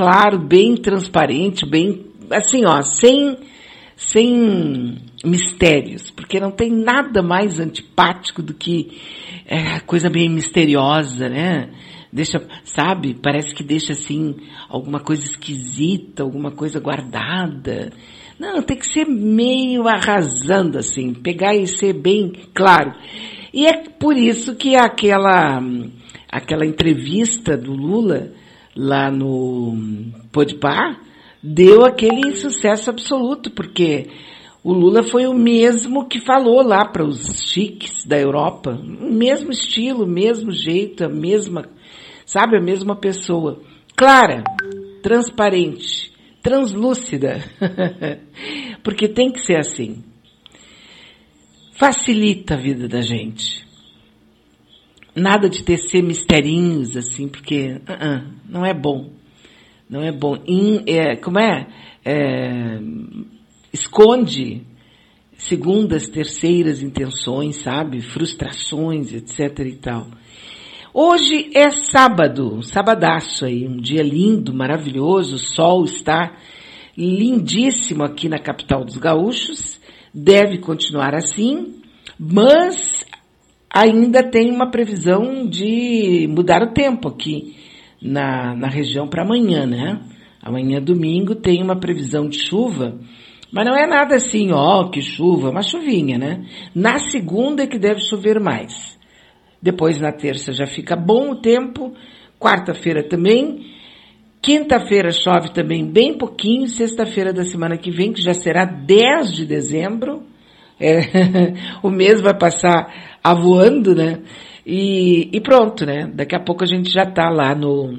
claro, bem transparente, bem assim, ó, sem sem mistérios, porque não tem nada mais antipático do que é, coisa bem misteriosa, né? Deixa, sabe? Parece que deixa assim alguma coisa esquisita, alguma coisa guardada. Não, tem que ser meio arrasando assim, pegar e ser bem claro. E é por isso que aquela aquela entrevista do Lula lá no Podpah deu aquele sucesso absoluto, porque o Lula foi o mesmo que falou lá para os chiques da Europa, o mesmo estilo, mesmo jeito, a mesma, sabe, a mesma pessoa. Clara, transparente, translúcida, porque tem que ser assim. Facilita a vida da gente. Nada de tecer misterinhos assim, porque uh -uh, não é bom. Não é bom. In, é, como é? é? Esconde segundas, terceiras intenções, sabe? Frustrações, etc e tal. Hoje é sábado, sabadaço aí, um dia lindo, maravilhoso, o sol está lindíssimo aqui na capital dos gaúchos, deve continuar assim, mas ainda tem uma previsão de mudar o tempo aqui na, na região para amanhã, né? Amanhã, domingo, tem uma previsão de chuva, mas não é nada assim, ó, que chuva, uma chuvinha, né? Na segunda é que deve chover mais. Depois, na terça, já fica bom o tempo, quarta-feira também, quinta-feira chove também bem pouquinho, sexta-feira da semana que vem, que já será 10 de dezembro, é, o mês vai passar avoando, né? E, e pronto, né? Daqui a pouco a gente já está lá no,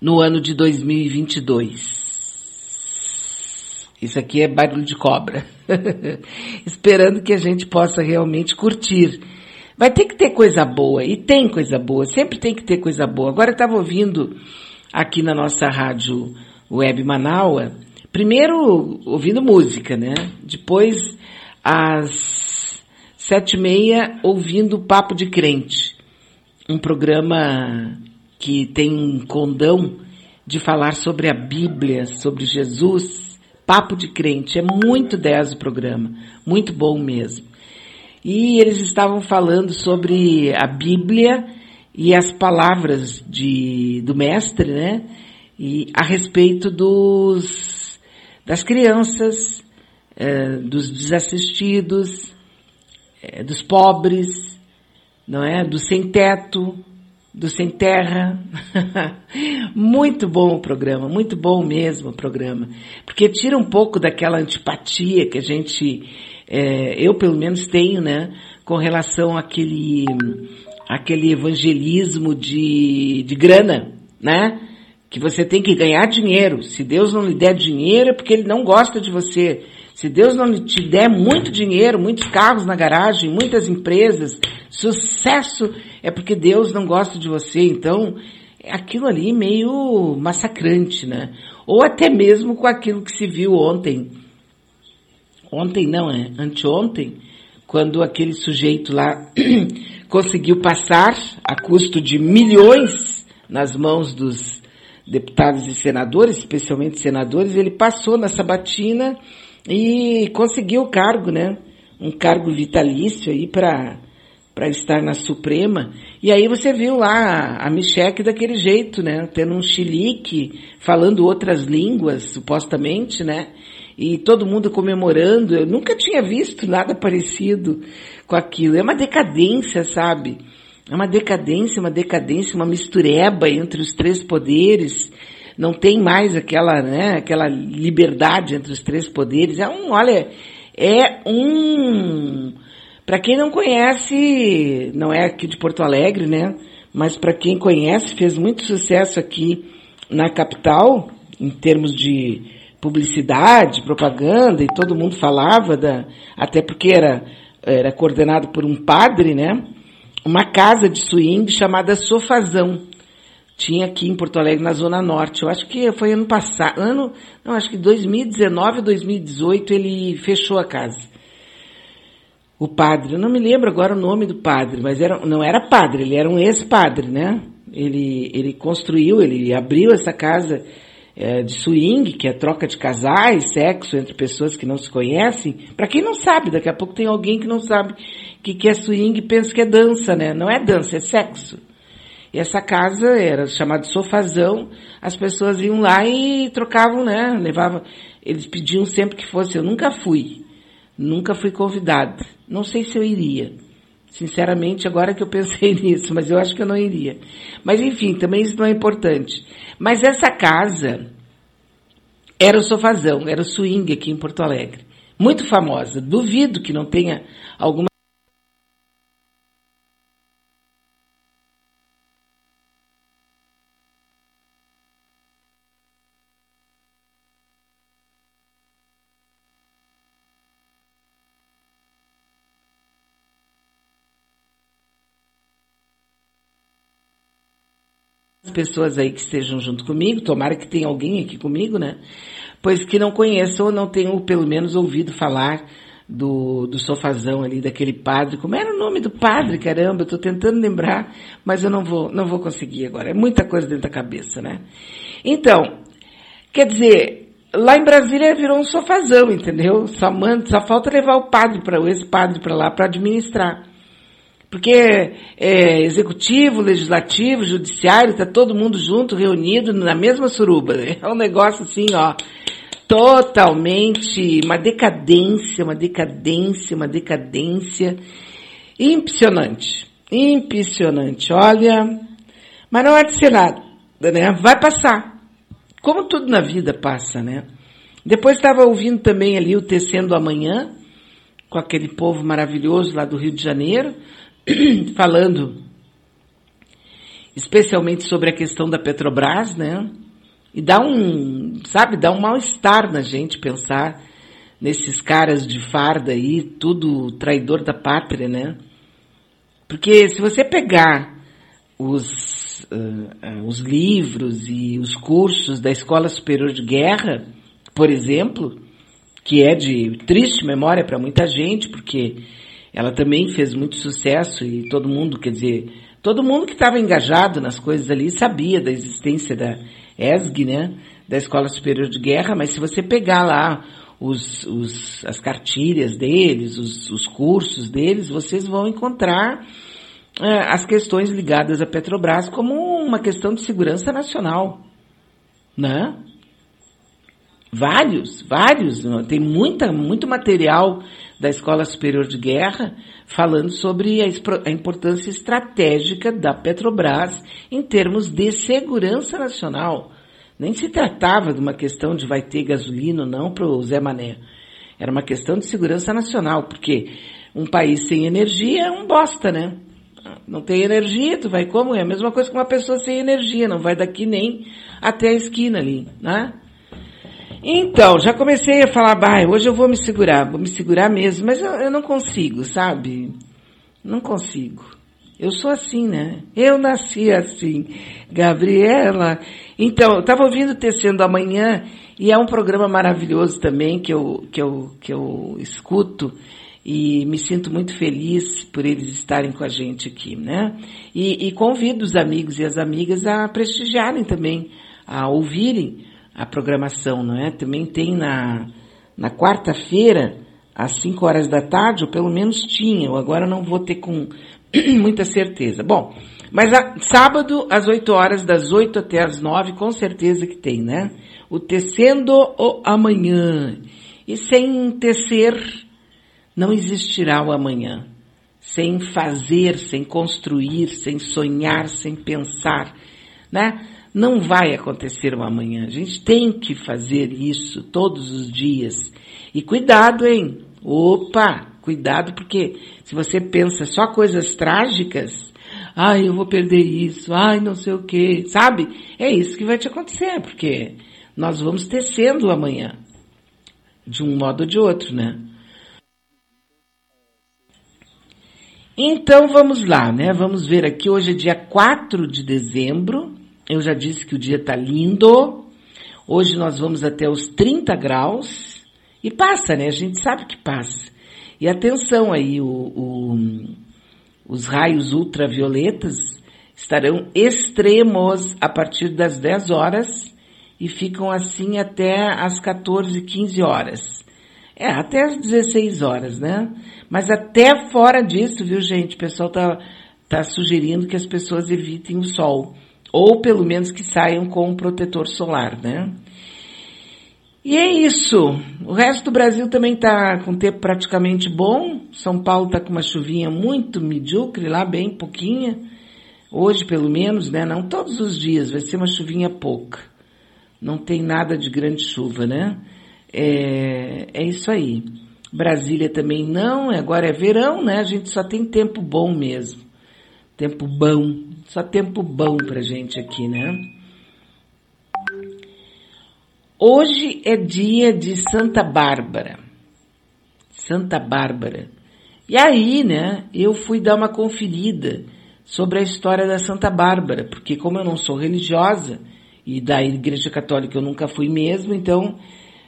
no ano de 2022. Isso aqui é barulho de cobra. Esperando que a gente possa realmente curtir. Vai ter que ter coisa boa, e tem coisa boa, sempre tem que ter coisa boa. Agora eu estava ouvindo aqui na nossa rádio web Manaua, primeiro ouvindo música, né? Depois as sete e meia, ouvindo Papo de Crente. Um programa que tem um condão de falar sobre a Bíblia, sobre Jesus. Papo de Crente. É muito 10 o programa. Muito bom mesmo. E eles estavam falando sobre a Bíblia e as palavras de, do mestre, né? E a respeito dos, das crianças, eh, dos desassistidos, é, dos pobres, não é? Do sem teto, do sem terra. muito bom o programa, muito bom mesmo o programa, porque tira um pouco daquela antipatia que a gente, é, eu pelo menos tenho, né, com relação àquele, àquele evangelismo de, de grana, né? Que você tem que ganhar dinheiro. Se Deus não lhe der dinheiro é porque Ele não gosta de você. Se Deus não te der muito dinheiro, muitos carros na garagem, muitas empresas, sucesso, é porque Deus não gosta de você. Então, é aquilo ali meio massacrante, né? Ou até mesmo com aquilo que se viu ontem. Ontem não, é anteontem, quando aquele sujeito lá conseguiu passar a custo de milhões nas mãos dos deputados e senadores, especialmente senadores, ele passou na sabatina e conseguiu o cargo, né? Um cargo vitalício aí para para estar na Suprema. E aí você viu lá a Micheque daquele jeito, né? Tendo um chilique, falando outras línguas, supostamente, né? E todo mundo comemorando. Eu nunca tinha visto nada parecido com aquilo. É uma decadência, sabe? É uma decadência, uma decadência, uma mistureba entre os três poderes não tem mais aquela, né, aquela liberdade entre os três poderes. É um, olha, é um, para quem não conhece, não é aqui de Porto Alegre, né, mas para quem conhece, fez muito sucesso aqui na capital, em termos de publicidade, propaganda, e todo mundo falava da, até porque era, era coordenado por um padre, né, uma casa de swing chamada Sofazão tinha aqui em Porto Alegre, na Zona Norte. Eu acho que foi ano passado, ano, não, acho que 2019 ou 2018 ele fechou a casa. O padre, eu não me lembro agora o nome do padre, mas era, não era padre, ele era um ex-padre, né? Ele, ele construiu, ele abriu essa casa é, de swing, que é troca de casais, sexo entre pessoas que não se conhecem. Para quem não sabe, daqui a pouco tem alguém que não sabe que, que é swing e pensa que é dança, né? Não é dança, é sexo. E essa casa era chamada sofazão, as pessoas iam lá e trocavam, né? Levavam, eles pediam sempre que fosse, eu nunca fui. Nunca fui convidada. Não sei se eu iria. Sinceramente, agora que eu pensei nisso, mas eu acho que eu não iria. Mas enfim, também isso não é importante. Mas essa casa era o sofazão, era o swing aqui em Porto Alegre. Muito famosa. Duvido que não tenha alguma pessoas aí que estejam junto comigo, tomara que tenha alguém aqui comigo, né? Pois que não conheçam ou não tenham pelo menos ouvido falar do, do sofazão ali, daquele padre. Como era o nome do padre, caramba? Eu tô tentando lembrar, mas eu não vou, não vou conseguir agora. É muita coisa dentro da cabeça, né? Então, quer dizer, lá em Brasília virou um sofazão, entendeu? Só, manda, só falta levar o padre para esse padre para lá para administrar. Porque é, executivo, legislativo, judiciário, está todo mundo junto, reunido na mesma suruba. Né? É um negócio assim, ó, totalmente, uma decadência, uma decadência, uma decadência impressionante. Impressionante. Olha, mas não é de ser nada, né? Vai passar. Como tudo na vida passa, né? Depois estava ouvindo também ali o Tecendo Amanhã, com aquele povo maravilhoso lá do Rio de Janeiro, falando especialmente sobre a questão da Petrobras, né? E dá um, sabe, dá um mal-estar na gente pensar nesses caras de farda aí, tudo traidor da pátria, né? Porque se você pegar os, uh, os livros e os cursos da Escola Superior de Guerra, por exemplo, que é de triste memória para muita gente, porque ela também fez muito sucesso e todo mundo, quer dizer, todo mundo que estava engajado nas coisas ali sabia da existência da ESG, né? Da Escola Superior de Guerra, mas se você pegar lá os, os, as cartilhas deles, os, os cursos deles, vocês vão encontrar é, as questões ligadas à Petrobras como uma questão de segurança nacional, né? Vários, vários, tem muita, muito material da Escola Superior de Guerra, falando sobre a, importância estratégica da Petrobras em termos de segurança nacional. Nem se tratava de uma questão de vai ter gasolina ou não para o Zé Mané. Era uma questão de segurança nacional, porque um país sem energia é um bosta, né? Não tem energia, tu vai como? É a mesma coisa que uma pessoa sem energia, não vai daqui nem até a esquina ali, né? Então, já comecei a falar, bah, hoje eu vou me segurar, vou me segurar mesmo, mas eu, eu não consigo, sabe? Não consigo. Eu sou assim, né? Eu nasci assim. Gabriela. Então, eu estava ouvindo Tecendo Amanhã e é um programa maravilhoso também que eu, que eu, que eu escuto e me sinto muito feliz por eles estarem com a gente aqui, né? E, e convido os amigos e as amigas a prestigiarem também, a ouvirem a programação, não é? Também tem na, na quarta-feira, às 5 horas da tarde, ou pelo menos tinha, eu agora não vou ter com muita certeza. Bom, mas a, sábado, às 8 horas, das 8 até as 9, com certeza que tem, né? O Tecendo o Amanhã. E sem tecer, não existirá o amanhã. Sem fazer, sem construir, sem sonhar, sem pensar, né? Não vai acontecer um amanhã. A gente tem que fazer isso todos os dias. E cuidado, hein? Opa, cuidado, porque se você pensa só coisas trágicas, ai, eu vou perder isso, ai, não sei o que, sabe? É isso que vai te acontecer, porque nós vamos tecendo amanhã. De um modo ou de outro, né? Então vamos lá, né? Vamos ver aqui, hoje é dia 4 de dezembro eu já disse que o dia está lindo. Hoje nós vamos até os 30 graus. E passa, né? A gente sabe que passa. E atenção aí, o, o, os raios ultravioletas estarão extremos a partir das 10 horas e ficam assim até as 14, 15 horas. É, até as 16 horas, né? Mas até fora disso, viu, gente? O pessoal tá, tá sugerindo que as pessoas evitem o sol. Ou pelo menos que saiam com um protetor solar, né? E é isso. O resto do Brasil também está com tempo praticamente bom. São Paulo está com uma chuvinha muito medíocre lá, bem pouquinha. Hoje, pelo menos, né? Não todos os dias, vai ser uma chuvinha pouca. Não tem nada de grande chuva, né? É, é isso aí. Brasília também não, agora é verão, né? A gente só tem tempo bom mesmo. Tempo bom. Só tempo bom pra gente aqui, né? Hoje é dia de Santa Bárbara. Santa Bárbara. E aí, né, eu fui dar uma conferida sobre a história da Santa Bárbara, porque como eu não sou religiosa e da Igreja Católica eu nunca fui mesmo, então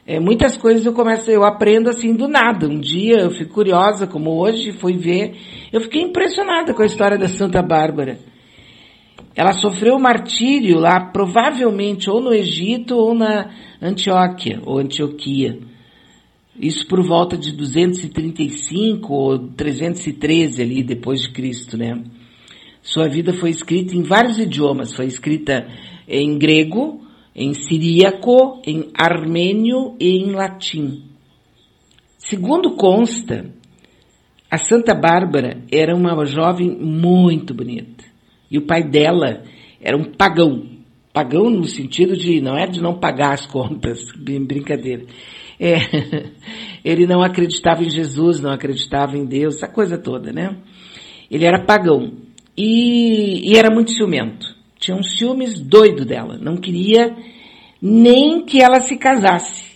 é, muitas coisas eu começo, eu aprendo assim do nada. Um dia eu fico curiosa, como hoje, fui ver, eu fiquei impressionada com a história da Santa Bárbara. Ela sofreu martírio lá, provavelmente ou no Egito ou na Antioquia, ou Antioquia. Isso por volta de 235 ou 313 ali depois de Cristo, né? Sua vida foi escrita em vários idiomas, foi escrita em grego, em siríaco, em armênio e em latim. Segundo consta, a Santa Bárbara era uma jovem muito bonita. E o pai dela era um pagão. Pagão no sentido de, não é de não pagar as contas, brincadeira. É, ele não acreditava em Jesus, não acreditava em Deus, essa coisa toda, né? Ele era pagão. E, e era muito ciumento. Tinha um ciúmes doido dela. Não queria nem que ela se casasse.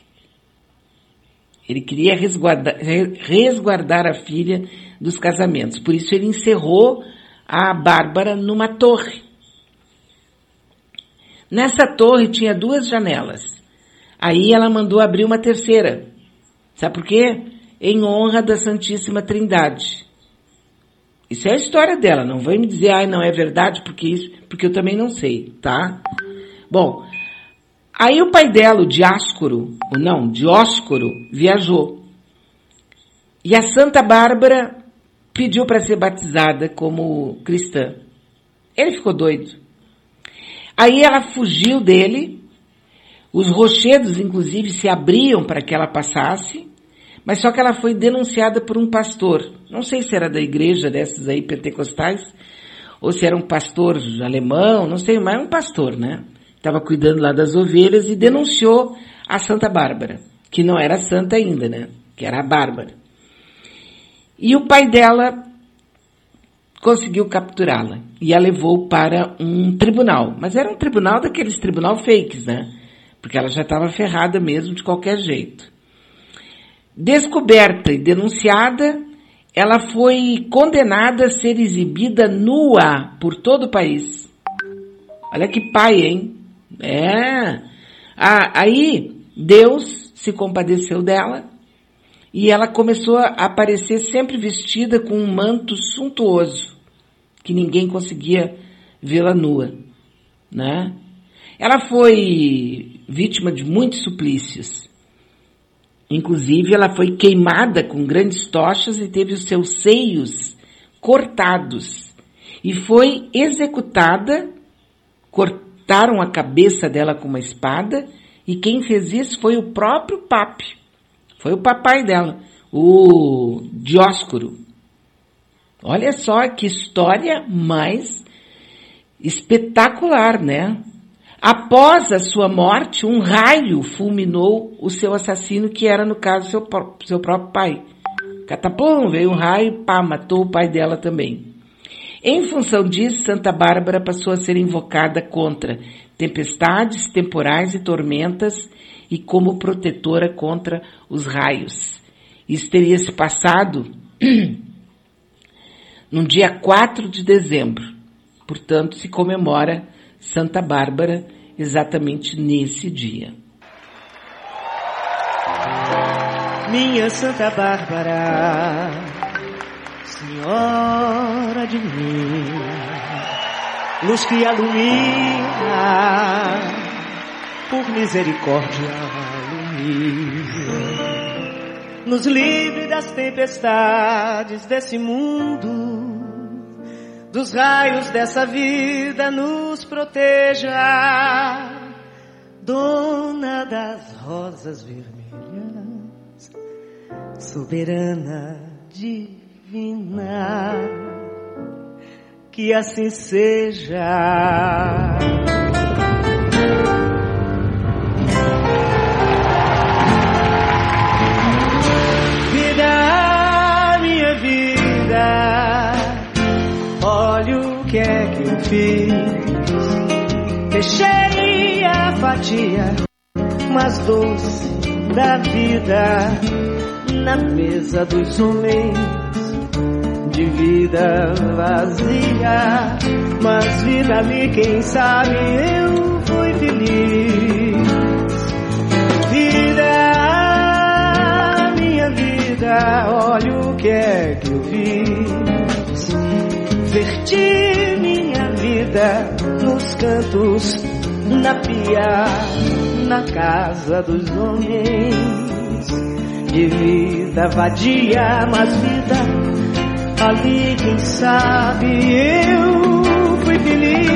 Ele queria resguardar, resguardar a filha dos casamentos. Por isso ele encerrou a Bárbara numa torre. Nessa torre tinha duas janelas. Aí ela mandou abrir uma terceira. Sabe por quê? Em honra da Santíssima Trindade. Isso é a história dela. Não vai me dizer, ai, não é verdade, porque isso, porque eu também não sei, tá? Bom, aí o pai dela, o Diáscoro, ou não, Dióscoro, viajou. E a Santa Bárbara pediu para ser batizada como cristã. Ele ficou doido. Aí ela fugiu dele, os rochedos, inclusive, se abriam para que ela passasse, mas só que ela foi denunciada por um pastor. Não sei se era da igreja dessas aí pentecostais, ou se era um pastor alemão, não sei, mas um pastor, né? Estava cuidando lá das ovelhas e denunciou a Santa Bárbara, que não era santa ainda, né? Que era a Bárbara. E o pai dela conseguiu capturá-la e a levou para um tribunal. Mas era um tribunal daqueles tribunal fakes, né? Porque ela já estava ferrada mesmo de qualquer jeito. Descoberta e denunciada, ela foi condenada a ser exibida nua por todo o país. Olha que pai, hein? É. Ah, aí Deus se compadeceu dela e ela começou a aparecer sempre vestida com um manto suntuoso, que ninguém conseguia vê-la nua, né? Ela foi vítima de muitos suplícios. Inclusive, ela foi queimada com grandes tochas e teve os seus seios cortados. E foi executada, cortaram a cabeça dela com uma espada, e quem fez isso foi o próprio Papa. Foi o papai dela, o Dióscoro. Olha só que história mais espetacular, né? Após a sua morte, um raio fulminou o seu assassino, que era, no caso, seu, seu próprio pai. Catapum, veio um raio, pá, matou o pai dela também. Em função disso, Santa Bárbara passou a ser invocada contra tempestades, temporais e tormentas e como protetora contra os raios. Isso teria se passado no dia 4 de dezembro. Portanto, se comemora Santa Bárbara exatamente nesse dia. Minha Santa Bárbara, Senhora de mim, luz que ilumina, por misericórdia ilumina. Nos livre das tempestades desse mundo, dos raios dessa vida nos proteja, dona das rosas vermelhas, soberana divina, que assim seja. Vida, minha vida, olha o que é que eu fiz. Fechei a fatia mais doce da vida na mesa dos homens de vida vazia, mas vida ali, quem sabe eu fui feliz. Vida, minha vida, olha o que é que eu fiz. Verti minha vida nos cantos, na pia, na casa dos homens. De vida vadia, mas vida ali, quem sabe eu fui feliz.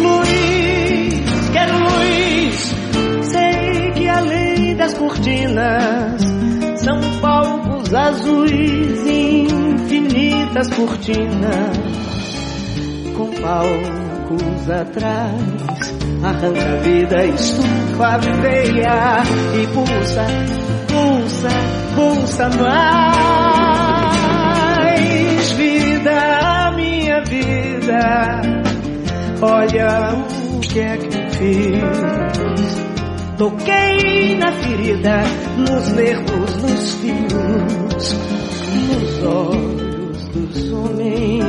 Luz, quero luz, sei que além das cortinas são palcos azuis, infinitas cortinas com palcos atrás. Arranca a vida, estufa veia e pulsa, pulsa, pulsa mais. Vida, olha o que é que fiz. Toquei na ferida, nos nervos, nos fios, nos olhos dos homens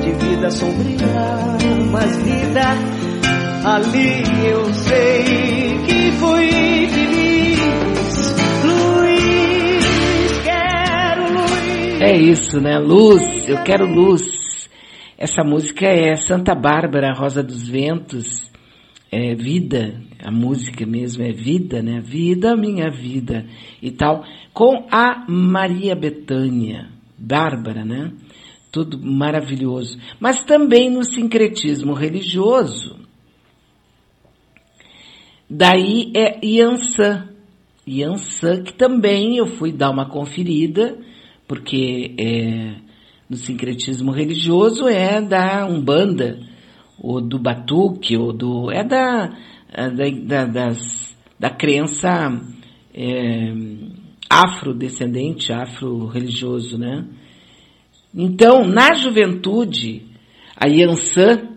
de vida sombria, mas vida ali eu sei que fui feliz. Luiz, quero luz. É isso, né? Luz, eu quero luz. Essa música é Santa Bárbara, Rosa dos Ventos. É vida, a música mesmo é vida, né? Vida, minha vida e tal. Com a Maria Betânia, Bárbara, né? Tudo maravilhoso. Mas também no sincretismo religioso. Daí é Yansan. Yansan, que também eu fui dar uma conferida, porque é, no sincretismo religioso é da Umbanda, ou do Batuque, ou do. é da, da, da, das, da crença é, afrodescendente, afro-religioso, né? Então, na juventude, a Yansan,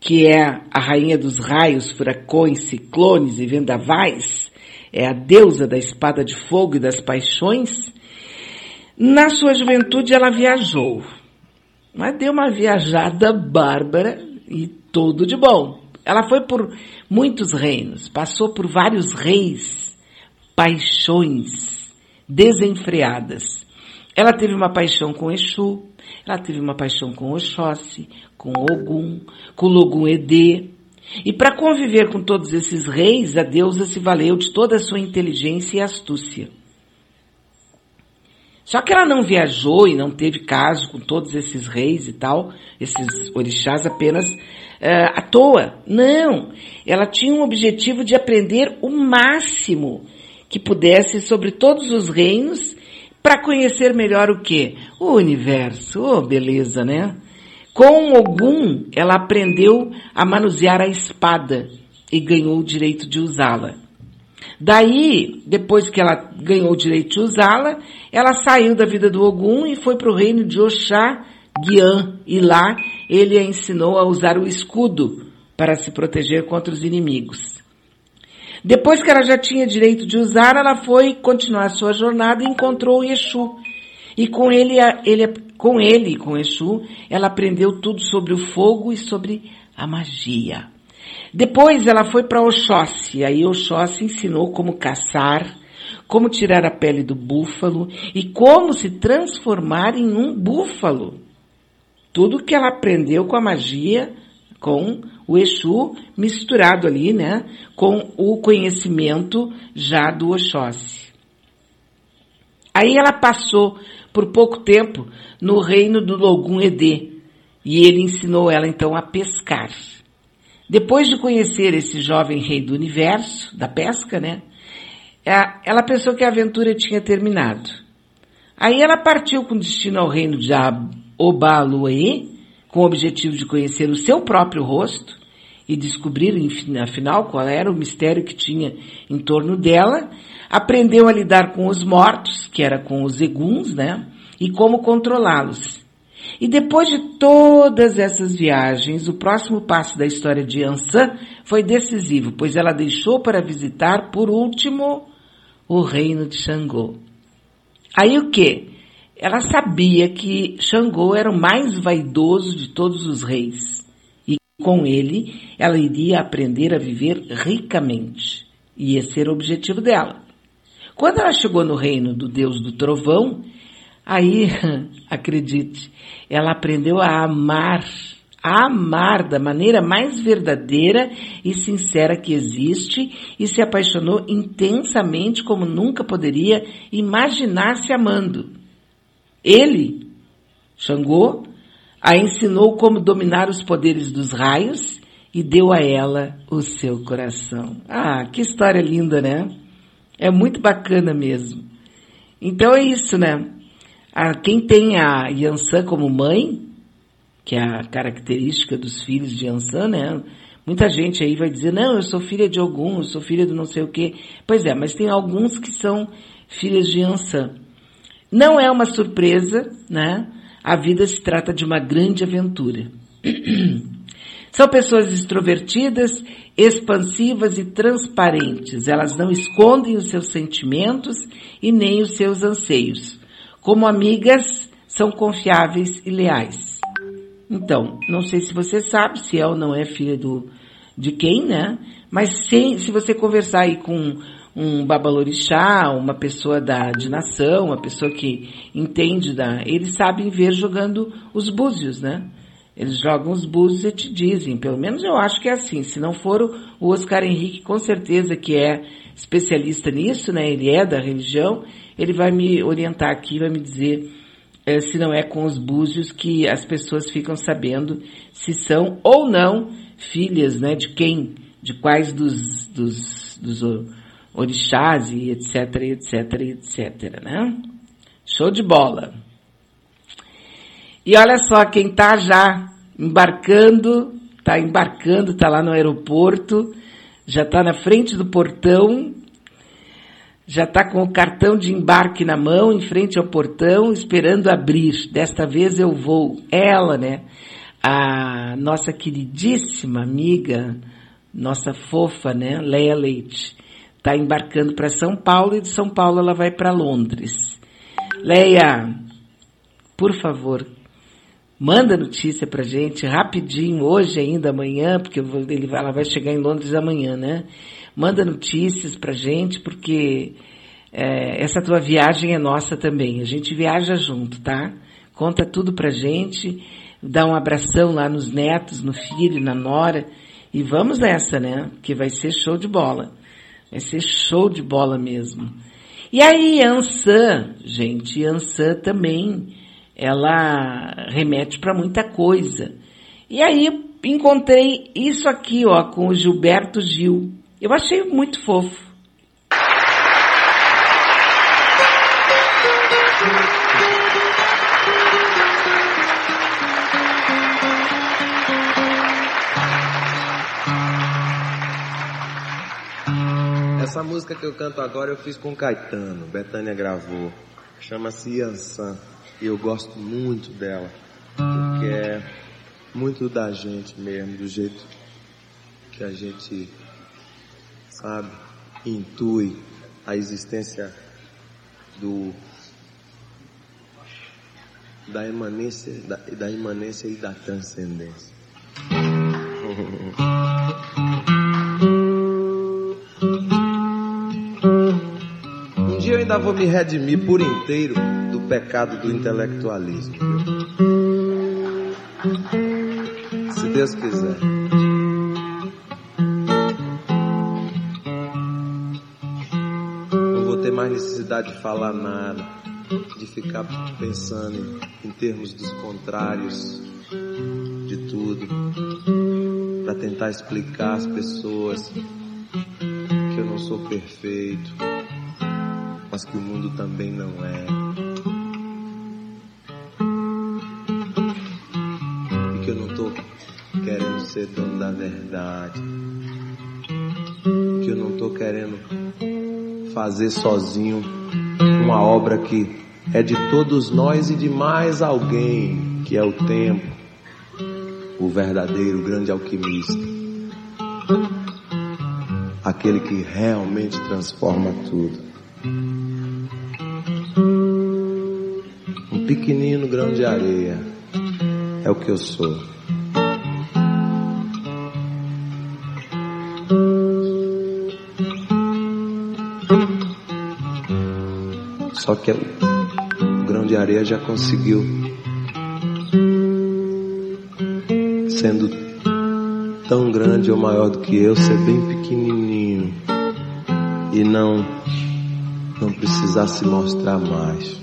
que é a rainha dos raios, furacões, ciclones e vendavais, é a deusa da espada de fogo e das paixões, na sua juventude ela viajou. Mas deu uma viajada bárbara e tudo de bom. Ela foi por muitos reinos, passou por vários reis, paixões desenfreadas. Ela teve uma paixão com Exu, ela teve uma paixão com Oxóssi, com Ogum, com Logum Edê. E para conviver com todos esses reis, a deusa se valeu de toda a sua inteligência e astúcia. Só que ela não viajou e não teve caso com todos esses reis e tal, esses orixás apenas uh, à toa. Não! Ela tinha um objetivo de aprender o máximo que pudesse sobre todos os reinos para conhecer melhor o que? O universo. Oh, beleza, né? Com Ogum, ela aprendeu a manusear a espada e ganhou o direito de usá-la. Daí, depois que ela ganhou o direito de usá-la, ela saiu da vida do Ogum e foi para o reino de Oxá Guian. E lá ele a ensinou a usar o escudo para se proteger contra os inimigos. Depois que ela já tinha direito de usar, ela foi continuar sua jornada e encontrou o. E com ele, ele, com ele, com Exu, ela aprendeu tudo sobre o fogo e sobre a magia. Depois ela foi para Oxóssi, aí Oxóssi ensinou como caçar, como tirar a pele do búfalo e como se transformar em um búfalo. Tudo que ela aprendeu com a magia, com o Exu misturado ali, né, com o conhecimento já do Oxóssi. Aí ela passou por pouco tempo no reino do Logum Edê e ele ensinou ela então a pescar. Depois de conhecer esse jovem rei do universo, da pesca, né, ela pensou que a aventura tinha terminado. Aí ela partiu com destino ao reino de Obaluê, com o objetivo de conhecer o seu próprio rosto e descobrir, afinal, qual era o mistério que tinha em torno dela, aprendeu a lidar com os mortos, que era com os eguns, né? E como controlá-los. E depois de todas essas viagens, o próximo passo da história de Ansan foi decisivo, pois ela deixou para visitar, por último, o reino de Xangô. Aí o que? Ela sabia que Xangô era o mais vaidoso de todos os reis com ele, ela iria aprender a viver ricamente. Ia ser o objetivo dela. Quando ela chegou no reino do Deus do Trovão, aí, acredite, ela aprendeu a amar, a amar da maneira mais verdadeira e sincera que existe e se apaixonou intensamente como nunca poderia imaginar se amando. Ele, Xangô, a ensinou como dominar os poderes dos raios e deu a ela o seu coração. Ah, que história linda, né? É muito bacana mesmo. Então é isso, né? Ah, quem tem a Yansan como mãe, que é a característica dos filhos de Yansan, né? Muita gente aí vai dizer, não, eu sou filha de algum, eu sou filha do não sei o quê. Pois é, mas tem alguns que são filhas de Yansan. Não é uma surpresa, né? A vida se trata de uma grande aventura. São pessoas extrovertidas, expansivas e transparentes. Elas não escondem os seus sentimentos e nem os seus anseios. Como amigas, são confiáveis e leais. Então, não sei se você sabe se é ou não é filha do, de quem, né? Mas se, se você conversar aí com um babalorixá, uma pessoa da, de nação, uma pessoa que entende da, eles sabem ver jogando os búzios, né? Eles jogam os búzios e te dizem, pelo menos eu acho que é assim. Se não for o Oscar Henrique, com certeza que é especialista nisso, né? Ele é da religião, ele vai me orientar aqui, vai me dizer é, se não é com os búzios que as pessoas ficam sabendo se são ou não filhas, né? De quem, de quais dos, dos, dos orixás e etc, etc, etc, né? Show de bola. E olha só, quem tá já embarcando, tá embarcando, tá lá no aeroporto, já tá na frente do portão, já tá com o cartão de embarque na mão, em frente ao portão, esperando abrir. Desta vez eu vou. Ela, né? A nossa queridíssima amiga, nossa fofa, né? Leia Leite está embarcando para São Paulo e de São Paulo ela vai para Londres. Leia, por favor, manda notícia para gente rapidinho, hoje ainda, amanhã, porque ela vai chegar em Londres amanhã, né? Manda notícias para gente, porque é, essa tua viagem é nossa também. A gente viaja junto, tá? Conta tudo pra gente, dá um abração lá nos netos, no filho, na nora. E vamos nessa, né? Que vai ser show de bola. Vai ser show de bola mesmo. E aí, Ansan, gente, Ansan também, ela remete para muita coisa. E aí, encontrei isso aqui, ó, com o Gilberto Gil. Eu achei muito fofo. Essa música que eu canto agora eu fiz com Caetano, Betânia gravou. Chama-se Yansan. E eu gosto muito dela. Porque é muito da gente mesmo, do jeito que a gente, sabe, intui a existência do da imanência, da, da imanência e da transcendência. ainda vou me redimir por inteiro do pecado do intelectualismo. Deus quiser. Mais necessidade de falar nada, de ficar pensando em, termos dos contrários de tudo, para tentar explicar às pessoas que eu não sou perfeito, mas que o mundo também não é. ser dono da verdade. Que eu não estou querendo fazer sozinho uma obra que é de todos nós e de mais alguém, que é o tempo, o verdadeiro grande alquimista. Aquele que realmente transforma tudo. Um pequenino grão de areia é o que eu sou. Só que o grão de areia já conseguiu, sendo tão grande ou maior do que eu, ser bem pequenininho e não não precisar se mostrar mais.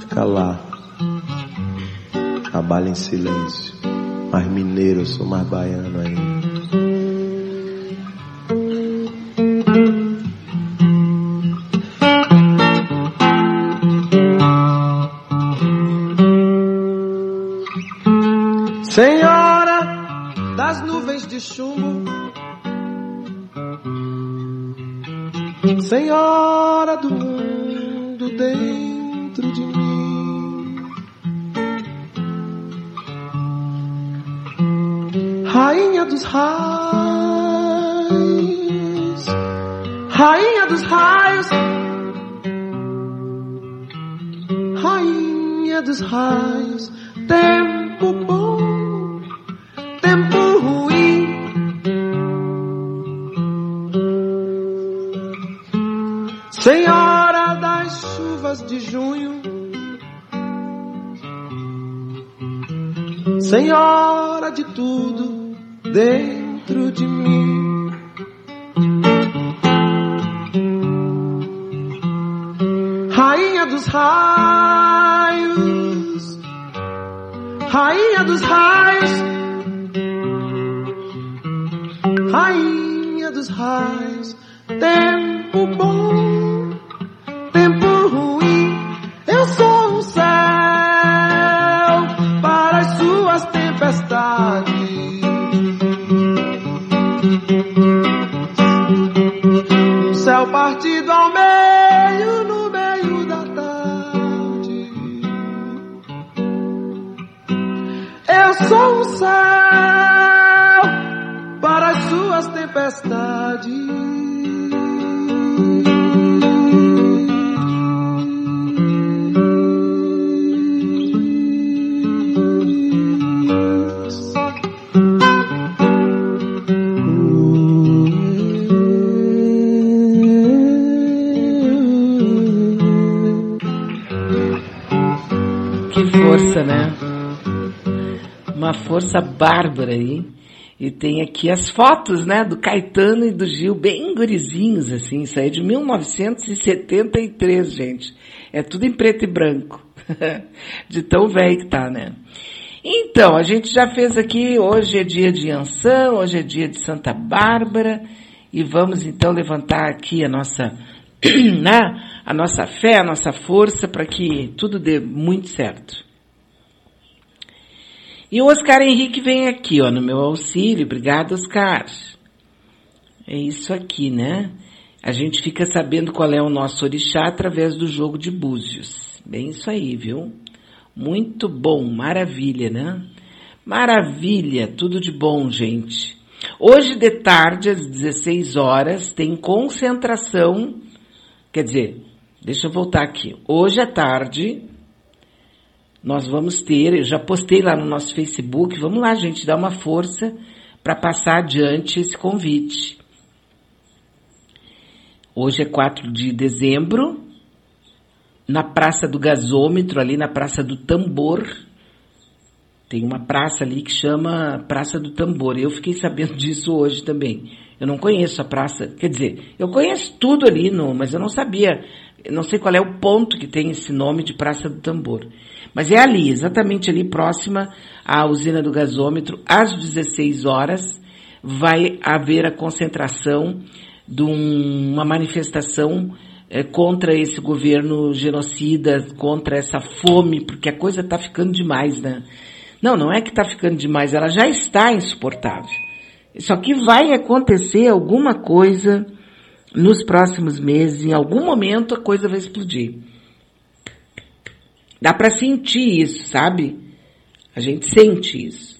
Fica lá, trabalha em silêncio. Mais mineiro, eu sou mais baiano ainda. dentro de mim. Rainha dos raios, Rainha dos raios, Rainha dos raios força bárbara aí. E tem aqui as fotos, né, do Caetano e do Gil, bem gurizinhos, assim, isso aí é de 1973, gente. É tudo em preto e branco. de tão velho que tá, né? Então, a gente já fez aqui, hoje é dia de Anção, hoje é dia de Santa Bárbara, e vamos então levantar aqui a nossa, né, a nossa fé, a nossa força para que tudo dê muito certo. E o Oscar Henrique vem aqui, ó, no meu auxílio. Obrigado, Oscar. É isso aqui, né? A gente fica sabendo qual é o nosso orixá através do jogo de búzios. Bem isso aí, viu? Muito bom, maravilha, né? Maravilha, tudo de bom, gente. Hoje de tarde, às 16 horas, tem concentração. Quer dizer, deixa eu voltar aqui. Hoje à tarde, nós vamos ter, eu já postei lá no nosso Facebook, vamos lá, gente, dar uma força para passar adiante esse convite. Hoje é 4 de dezembro, na Praça do Gasômetro, ali na Praça do Tambor, Tem uma praça ali que chama Praça do Tambor. Eu fiquei sabendo disso hoje também. Eu não conheço a praça, quer dizer, eu conheço tudo ali, no, mas eu não sabia, não sei qual é o ponto que tem esse nome de Praça do Tambor. Mas é ali, exatamente ali próxima à usina do gasômetro, às 16 horas, vai haver a concentração de uma manifestação é, contra esse governo genocida, contra essa fome, porque a coisa está ficando demais, né? Não, não é que está ficando demais, ela já está insuportável. Só que vai acontecer alguma coisa nos próximos meses, em algum momento a coisa vai explodir. Dá para sentir isso, sabe? A gente sente isso.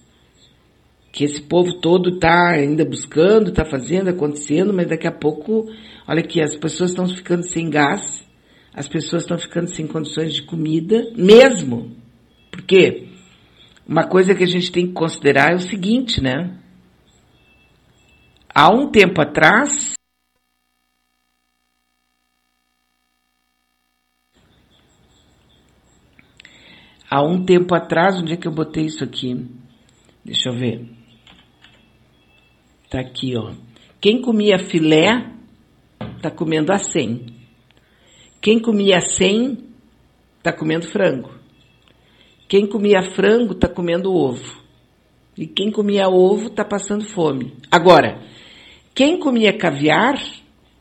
Que esse povo todo tá ainda buscando, tá fazendo, acontecendo, mas daqui a pouco, olha aqui, as pessoas estão ficando sem gás, as pessoas estão ficando sem condições de comida, mesmo. Por quê? Uma coisa que a gente tem que considerar é o seguinte, né? Há um tempo atrás, há um tempo atrás, onde é que eu botei isso aqui? Deixa eu ver. Tá aqui, ó. Quem comia filé, tá comendo a 100. Quem comia 100, tá comendo frango. Quem comia frango está comendo ovo. E quem comia ovo está passando fome. Agora, quem comia caviar,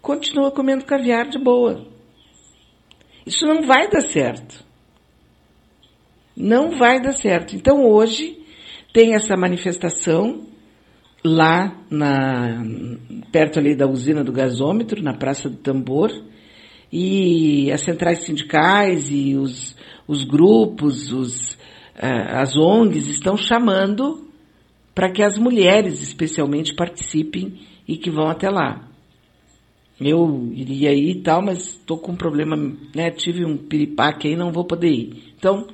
continua comendo caviar de boa. Isso não vai dar certo. Não vai dar certo. Então hoje tem essa manifestação lá na, perto ali da usina do gasômetro, na Praça do Tambor, e as centrais sindicais e os, os grupos, os, uh, as ONGs estão chamando para que as mulheres especialmente participem e que vão até lá. Eu iria ir e tal, mas estou com um problema, né? Tive um piripaque aí, não vou poder ir. Então,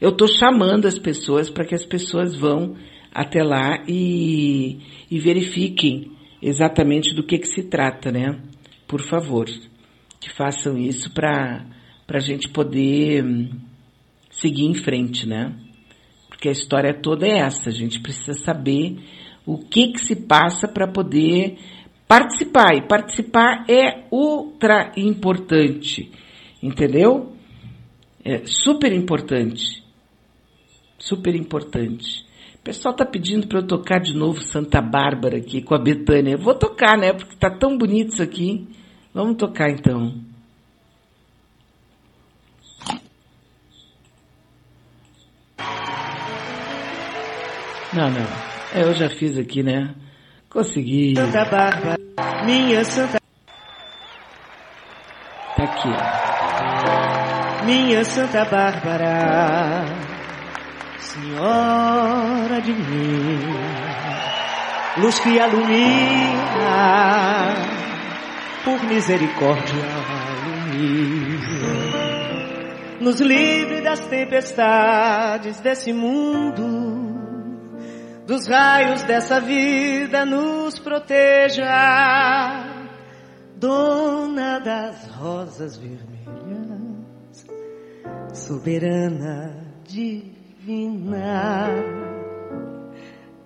eu estou chamando as pessoas para que as pessoas vão até lá e, e verifiquem exatamente do que, que se trata, né? Por favor que façam isso para a gente poder hum, seguir em frente, né? Porque a história toda é essa, a gente precisa saber o que, que se passa para poder participar. E participar é ultra importante, entendeu? É super importante. Super importante. O pessoal tá pedindo para eu tocar de novo Santa Bárbara aqui com a Betânia. Eu vou tocar, né? Porque tá tão bonito isso aqui. Vamos tocar então. Não, não. É, eu já fiz aqui, né? Consegui. Santa Bárbara, minha Santa. Tá aqui, ó. Minha Santa Bárbara, Senhora de mim, luz que ilumina por misericórdia nos livre das tempestades desse mundo, dos raios dessa vida nos proteja, dona das rosas vermelhas, soberana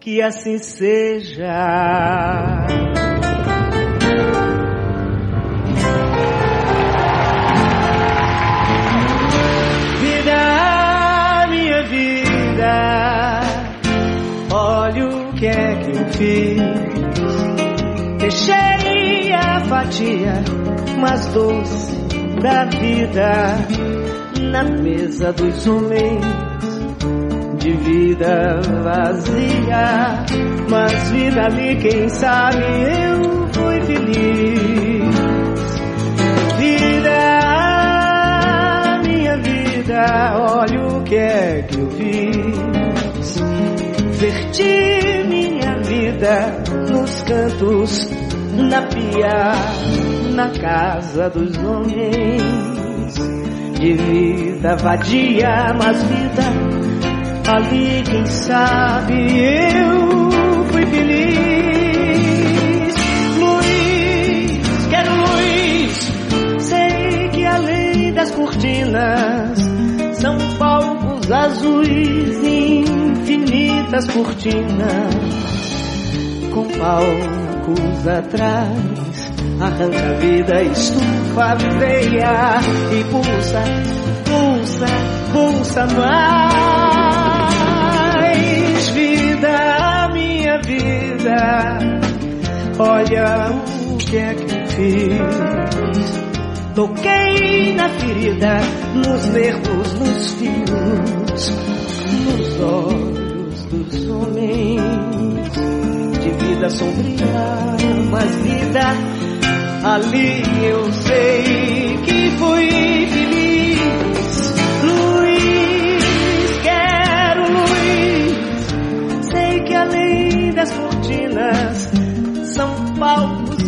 que assim seja. que é que eu fiz? Deixei a fatia mais doce da vida na mesa dos homens de vida vazia, mas vida ali, quem sabe eu fui feliz. Vida, minha vida, olha o que é que eu fiz. Verti vida nos cantos, na pia, na casa dos homens. De vida vadia, mas vida ali, quem sabe eu fui feliz. Luz, quero luz, sei que além das cortinas são palcos azuis infinitos das cortinas, com palcos atrás, arranca a vida, estufa a veia e pulsa, pulsa, pulsa mais. Olha o que é que fiz. Toquei na ferida, nos nervos, nos fios, nos olhos dos homens. De vida sombria, mas vida, ali eu sei que fui feliz. Luiz, quero Luiz, sei que além das cortinas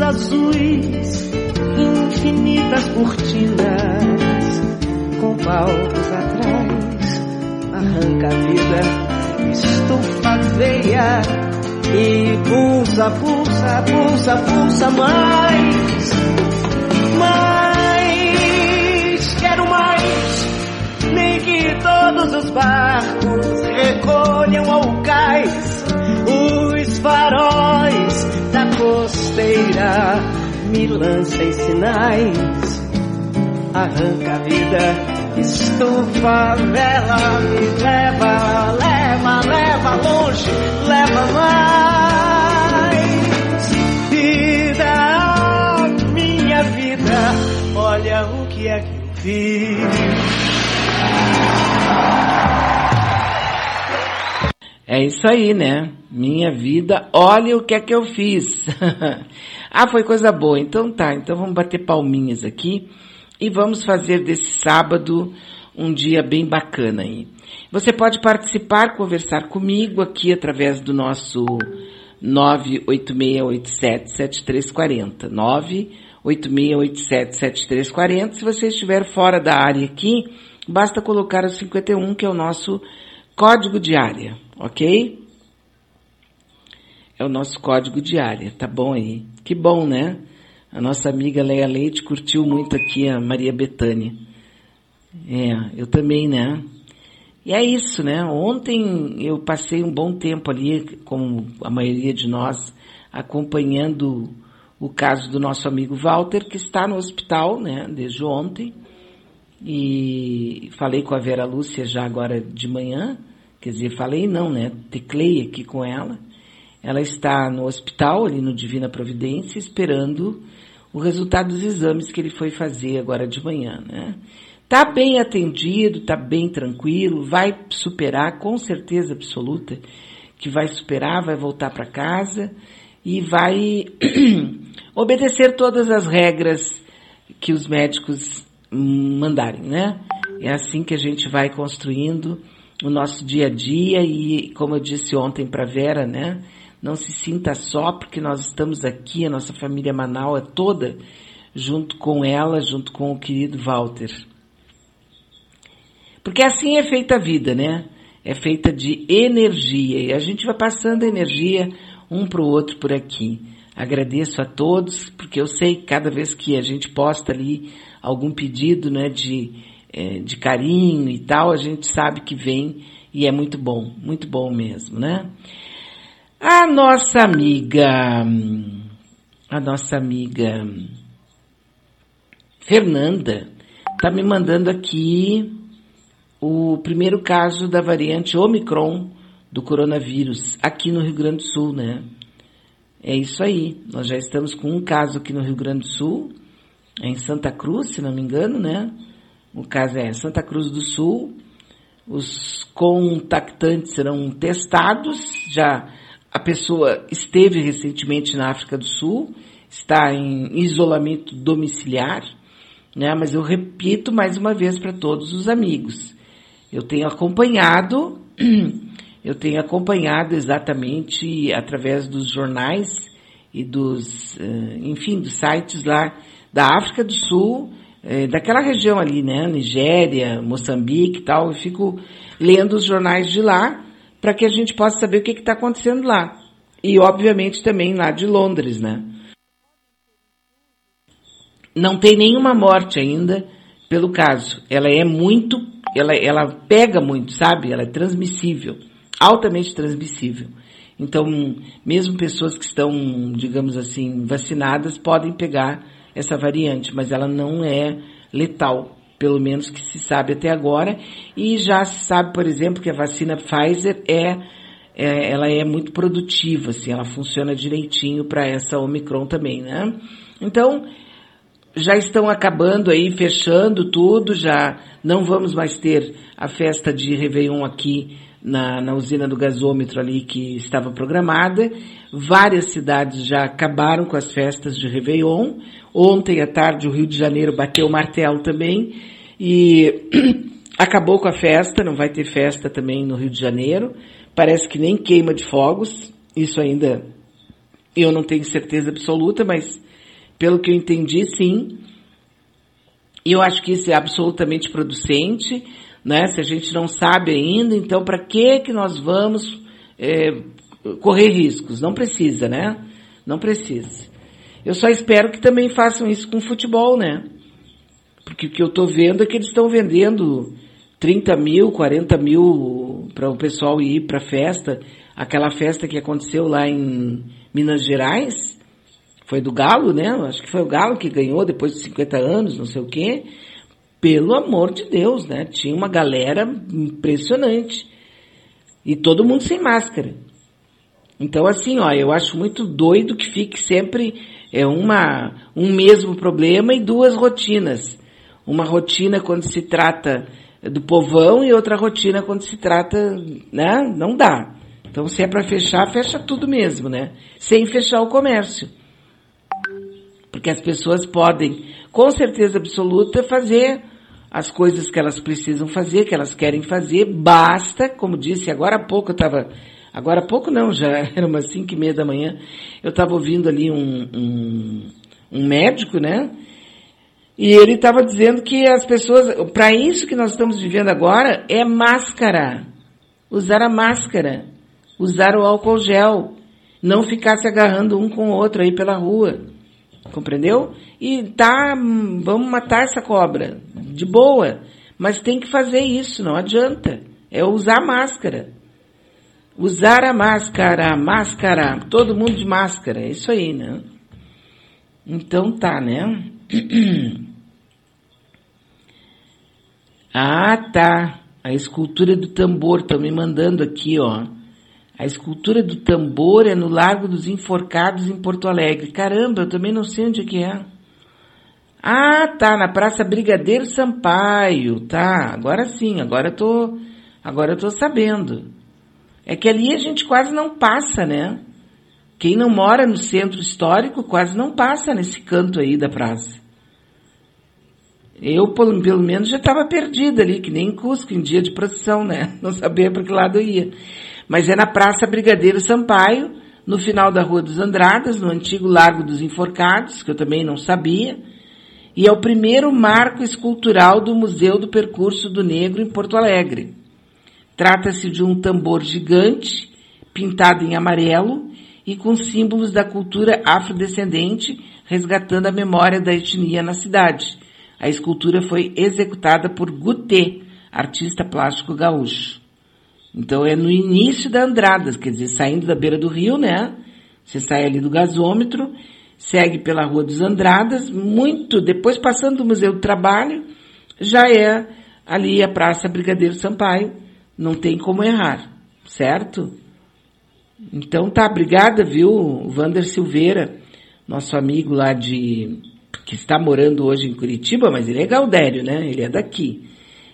azuis infinitas cortinas com palcos atrás arranca a vida estufa veia e pulsa, pulsa, pulsa, pulsa mais. Mais quero mais nem que todos os barcos recolham ao cais os faróis costeira me lança em sinais, arranca a vida, estufa a vela, me leva, leva, leva longe, leva mais. Vida, minha vida, olha o que é que eu fiz. É isso aí, né? Minha vida, olha o que é que eu fiz. Ah, foi coisa boa. Então tá, então vamos bater palminhas aqui e vamos fazer desse sábado um dia bem bacana aí. Você pode participar, conversar comigo aqui através do nosso 986877340. 986877340. Se você estiver fora da área aqui, basta colocar o 51, que é o nosso código de área, ok? É o nosso código de área, tá bom aí? Que bom, né? A nossa amiga Leia Leite curtiu muito aqui a Maria Betânia. É, eu também, né? E é isso, né? Ontem eu passei um bom tempo ali, como a maioria de nós, acompanhando o caso do nosso amigo Walter, que está no hospital, né, desde ontem. E falei com a Vera Lúcia já agora de manhã, quer dizer, falei não, né? Teclei aqui com ela. Ela está no hospital, ali no Divina Providência, esperando o resultado dos exames que ele foi fazer agora de manhã, né? Tá bem atendido, tá bem tranquilo, vai superar, com certeza absoluta, que vai superar, vai voltar para casa e vai obedecer todas as regras que os médicos mandarem, né? É assim que a gente vai construindo o nosso dia a dia e, como eu disse ontem para Vera, né? Não se sinta só, porque nós estamos aqui, a nossa família Manaus é toda, junto com ela, junto com o querido Walter. Porque assim é feita a vida, né? É feita de energia e a gente vai passando energia um para o outro por aqui. Agradeço a todos, porque eu sei que cada vez que a gente posta ali algum pedido, né, de, é, de carinho e tal, a gente sabe que vem e é muito bom, muito bom mesmo, né? A nossa amiga, a nossa amiga Fernanda está me mandando aqui o primeiro caso da variante Omicron do coronavírus aqui no Rio Grande do Sul, né? É isso aí. Nós já estamos com um caso aqui no Rio Grande do Sul, em Santa Cruz, se não me engano, né? O caso é Santa Cruz do Sul. Os contactantes serão testados, já a pessoa esteve recentemente na África do Sul, está em isolamento domiciliar, né? Mas eu repito mais uma vez para todos os amigos. Eu tenho acompanhado, eu tenho acompanhado exatamente através dos jornais e dos, eh, enfim, dos sites lá da África do Sul, eh, daquela região ali, né? Nigéria, Moçambique e tal. Eu fico lendo os jornais de lá para que a gente possa saber o que está acontecendo lá. E, obviamente, também lá de Londres, né? Não tem nenhuma morte ainda pelo caso. Ela é muito, ela, ela pega muito, sabe? Ela é transmissível. altamente transmissível. Então, mesmo pessoas que estão, digamos assim, vacinadas podem pegar essa variante, mas ela não é letal, pelo menos que se sabe até agora. E já se sabe, por exemplo, que a vacina Pfizer é, é ela é muito produtiva, assim, ela funciona direitinho para essa Omicron também, né? Então, já estão acabando aí, fechando tudo, já não vamos mais ter a festa de Réveillon aqui na, na usina do gasômetro ali que estava programada. Várias cidades já acabaram com as festas de Réveillon. Ontem à tarde o Rio de Janeiro bateu o martelo também e acabou com a festa, não vai ter festa também no Rio de Janeiro. Parece que nem queima de fogos. Isso ainda eu não tenho certeza absoluta, mas pelo que eu entendi, sim. E eu acho que isso é absolutamente producente né? Se a gente não sabe ainda, então para que que nós vamos é, correr riscos? Não precisa, né? Não precisa. Eu só espero que também façam isso com futebol, né? Porque o que eu estou vendo é que eles estão vendendo 30 mil, 40 mil para o pessoal ir para festa. Aquela festa que aconteceu lá em Minas Gerais, foi do Galo, né? Acho que foi o Galo que ganhou depois de 50 anos, não sei o quê pelo amor de Deus, né? Tinha uma galera impressionante. E todo mundo sem máscara. Então, assim, ó, eu acho muito doido que fique sempre é, uma, um mesmo problema e duas rotinas. Uma rotina quando se trata do povão e outra rotina quando se trata, né? Não dá. Então, se é para fechar, fecha tudo mesmo, né? Sem fechar o comércio. Porque as pessoas podem, com certeza absoluta, fazer as coisas que elas precisam fazer, que elas querem fazer, basta, como disse agora há pouco, eu estava, agora há pouco não, já era umas cinco e meia da manhã, eu estava ouvindo ali um, um, um médico, né? E ele estava dizendo que as pessoas, para isso que nós estamos vivendo agora, é máscara. Usar a máscara. Usar o álcool gel. Não ficar se agarrando um com o outro aí pela rua. Compreendeu? E tá, vamos matar essa cobra. De boa. Mas tem que fazer isso, não adianta. É usar máscara. Usar a máscara, máscara. Todo mundo de máscara. É isso aí, né? Então tá, né? ah, tá. A escultura do tambor, estão me mandando aqui, ó. A escultura do tambor é no Largo dos Enforcados, em Porto Alegre. Caramba, eu também não sei onde é que é. Ah, tá, na Praça Brigadeiro Sampaio. Tá, agora sim, agora eu tô, agora eu tô sabendo. É que ali a gente quase não passa, né? Quem não mora no centro histórico quase não passa nesse canto aí da praça. Eu, pelo, menos, já estava perdida ali, que nem Cusco em dia de procissão, né? Não sabia para que lado ia. Mas é na Praça Brigadeiro Sampaio, no final da Rua dos Andradas, no antigo Largo dos Enforcados, que eu também não sabia, e é o primeiro marco escultural do Museu do Percurso do Negro em Porto Alegre. Trata-se de um tambor gigante, pintado em amarelo e com símbolos da cultura afrodescendente, resgatando a memória da etnia na cidade. A escultura foi executada por Gutê, artista plástico gaúcho. Então é no início da Andradas, quer dizer, saindo da beira do rio, né? Você sai ali do gasômetro, segue pela Rua dos Andradas, muito depois passando do Museu do Trabalho, já é ali a Praça Brigadeiro Sampaio, não tem como errar, certo? Então tá, obrigada, viu, Vander Silveira, nosso amigo lá de que está morando hoje em Curitiba, mas ele é gaudério, né? Ele é daqui.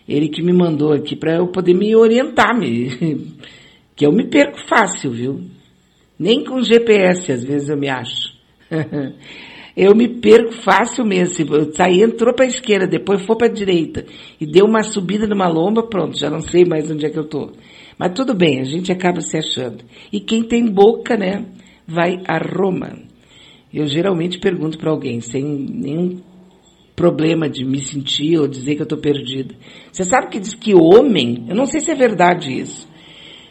Ele que me mandou aqui para eu poder me orientar, me, que eu me perco fácil, viu? Nem com GPS às vezes eu me acho. eu me perco fácil mesmo. Saí, entrou para a esquerda, depois foi para a direita e deu uma subida numa lomba, pronto, já não sei mais onde é que eu tô. Mas tudo bem, a gente acaba se achando. E quem tem boca, né, vai a Roma. Eu geralmente pergunto para alguém, sem nenhum problema de me sentir ou dizer que eu estou perdida. Você sabe que diz que homem, eu não sei se é verdade isso,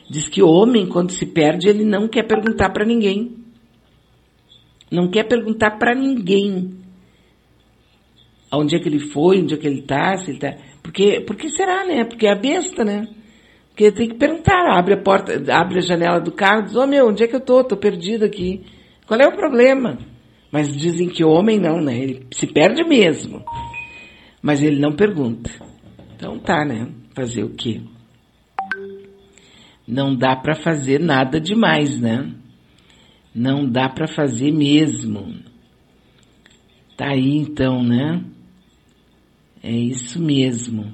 diz que homem, quando se perde, ele não quer perguntar para ninguém. Não quer perguntar para ninguém. Onde é que ele foi, onde é que ele está, se ele tá. Porque, porque será, né? Porque é a besta, né? Porque tem que perguntar, abre a porta, abre a janela do carro, diz, ô oh, meu, onde é que eu tô? Tô perdido aqui. Qual é o problema? Mas dizem que homem não, né? Ele se perde mesmo. Mas ele não pergunta. Então tá, né? Fazer o quê? Não dá para fazer nada demais, né? Não dá para fazer mesmo. Tá aí então, né? É isso mesmo.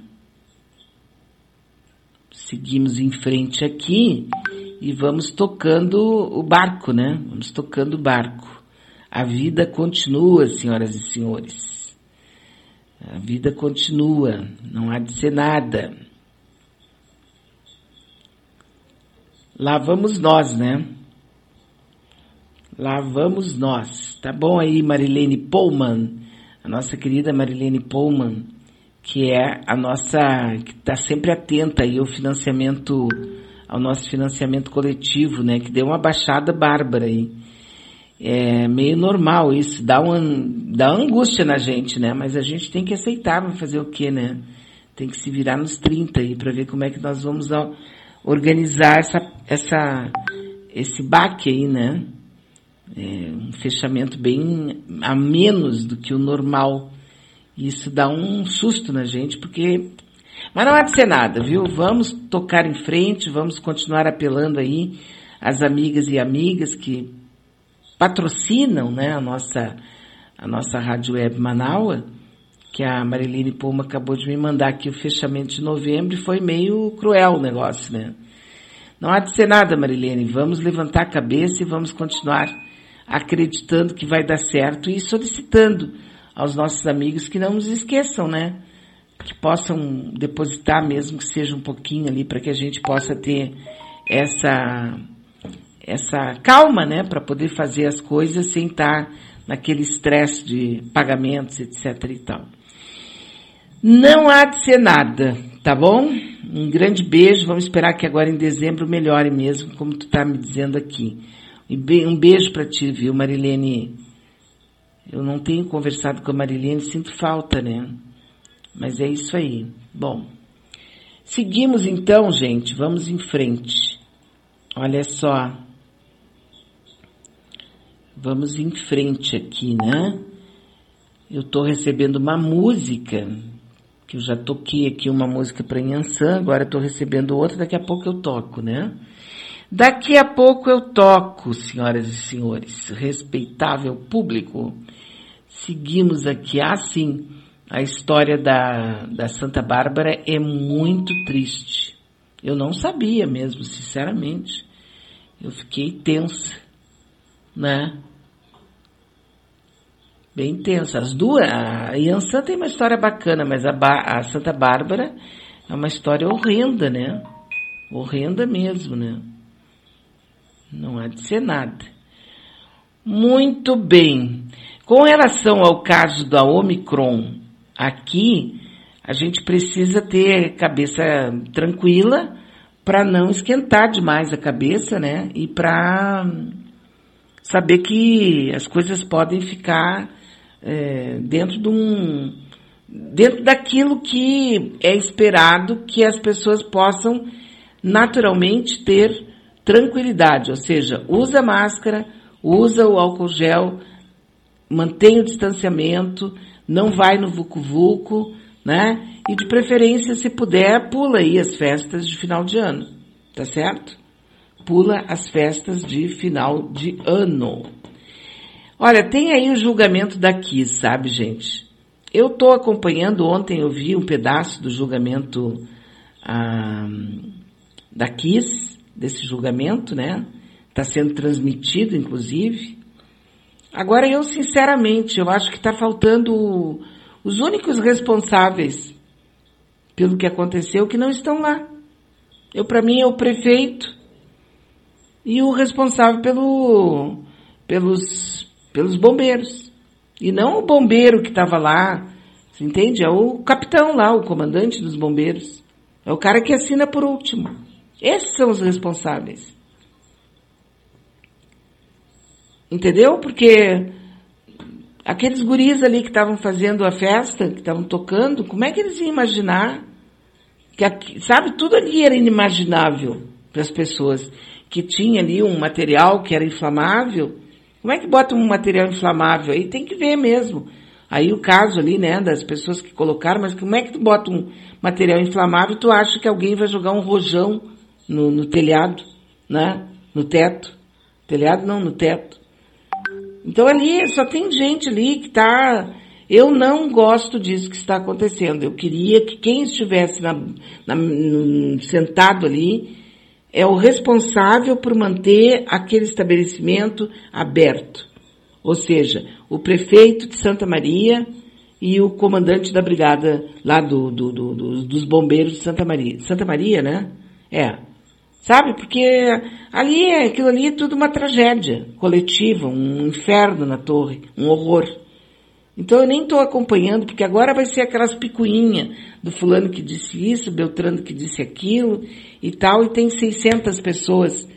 Seguimos em frente aqui e vamos tocando o barco, né? Vamos tocando o barco. A vida continua, senhoras e senhores. A vida continua, não há de ser nada. Lá vamos nós, né? Lá vamos nós. Tá bom aí, Marilene Pullman, a nossa querida Marilene Pullman, que é a nossa, que está sempre atenta aí ao financiamento, ao nosso financiamento coletivo, né? Que deu uma baixada bárbara aí. É meio normal isso, dá uma, dá angústia na gente, né? Mas a gente tem que aceitar, vai fazer o quê, né? Tem que se virar nos 30 aí para ver como é que nós vamos organizar essa, essa, esse baque aí, né? É, um fechamento bem a menos do que o normal. Isso dá um susto na gente, porque. Mas não há de ser nada, viu? Vamos tocar em frente, vamos continuar apelando aí às amigas e amigas que patrocinam né, a, nossa, a nossa Rádio Web Manaua, que a Mariline Puma acabou de me mandar aqui o fechamento de novembro e foi meio cruel o negócio, né? Não há de ser nada, Marilene. Vamos levantar a cabeça e vamos continuar acreditando que vai dar certo e solicitando aos nossos amigos que não nos esqueçam, né? Que possam depositar mesmo que seja um pouquinho ali para que a gente possa ter essa essa calma, né, para poder fazer as coisas sem estar naquele estresse de pagamentos, etc e tal. Não há de ser nada, tá bom? Um grande beijo, vamos esperar que agora em dezembro melhore mesmo, como tu tá me dizendo aqui. Um beijo para ti, viu, Marilene? Eu não tenho conversado com a Marilene, sinto falta, né? Mas é isso aí. Bom, seguimos então, gente, vamos em frente. Olha só. Vamos em frente aqui, né? Eu estou recebendo uma música, que eu já toquei aqui uma música para Inhansã, agora estou recebendo outra, daqui a pouco eu toco, né? Daqui a pouco eu toco, senhoras e senhores, respeitável público. Seguimos aqui. Assim, a história da, da Santa Bárbara é muito triste. Eu não sabia mesmo, sinceramente. Eu fiquei tensa, né? Bem tensa. As duas, a Iansã tem uma história bacana, mas a, a Santa Bárbara é uma história horrenda, né? Horrenda mesmo, né? Não há de ser nada. Muito bem. Com relação ao caso da Omicron, aqui a gente precisa ter cabeça tranquila para não esquentar demais a cabeça, né? E para saber que as coisas podem ficar é, dentro de um dentro daquilo que é esperado que as pessoas possam naturalmente ter tranquilidade, ou seja, usa máscara, usa o álcool gel, mantém o distanciamento, não vai no vucu-vucu, né? E de preferência, se puder, pula aí as festas de final de ano, tá certo? Pula as festas de final de ano. Olha, tem aí o julgamento da Kiss, sabe, gente? Eu tô acompanhando, ontem eu vi um pedaço do julgamento ah, da Kiss, desse julgamento, né? Está sendo transmitido, inclusive. Agora, eu, sinceramente, eu acho que está faltando os únicos responsáveis pelo que aconteceu que não estão lá. Eu, para mim, é o prefeito e o responsável pelo, pelos, pelos bombeiros. E não o bombeiro que estava lá, você entende? É o capitão lá, o comandante dos bombeiros. É o cara que assina por último. Esses são os responsáveis. Entendeu? Porque aqueles guris ali que estavam fazendo a festa, que estavam tocando, como é que eles iam imaginar Que aqui, sabe, tudo ali era inimaginável para as pessoas. Que tinha ali um material que era inflamável. Como é que bota um material inflamável? Aí tem que ver mesmo. Aí o caso ali, né, das pessoas que colocaram, mas como é que tu bota um material inflamável e tu acha que alguém vai jogar um rojão no, no telhado, né? No teto. Telhado não, no teto. Então ali só tem gente ali que está eu não gosto disso que está acontecendo. Eu queria que quem estivesse na, na, sentado ali é o responsável por manter aquele estabelecimento aberto. Ou seja, o prefeito de Santa Maria e o comandante da brigada lá do, do, do, dos bombeiros de Santa Maria. Santa Maria, né? É. Sabe? Porque ali, aquilo ali é tudo uma tragédia coletiva, um inferno na torre, um horror. Então eu nem estou acompanhando, porque agora vai ser aquelas picuinhas do fulano que disse isso, Beltrano que disse aquilo e tal, e tem 600 pessoas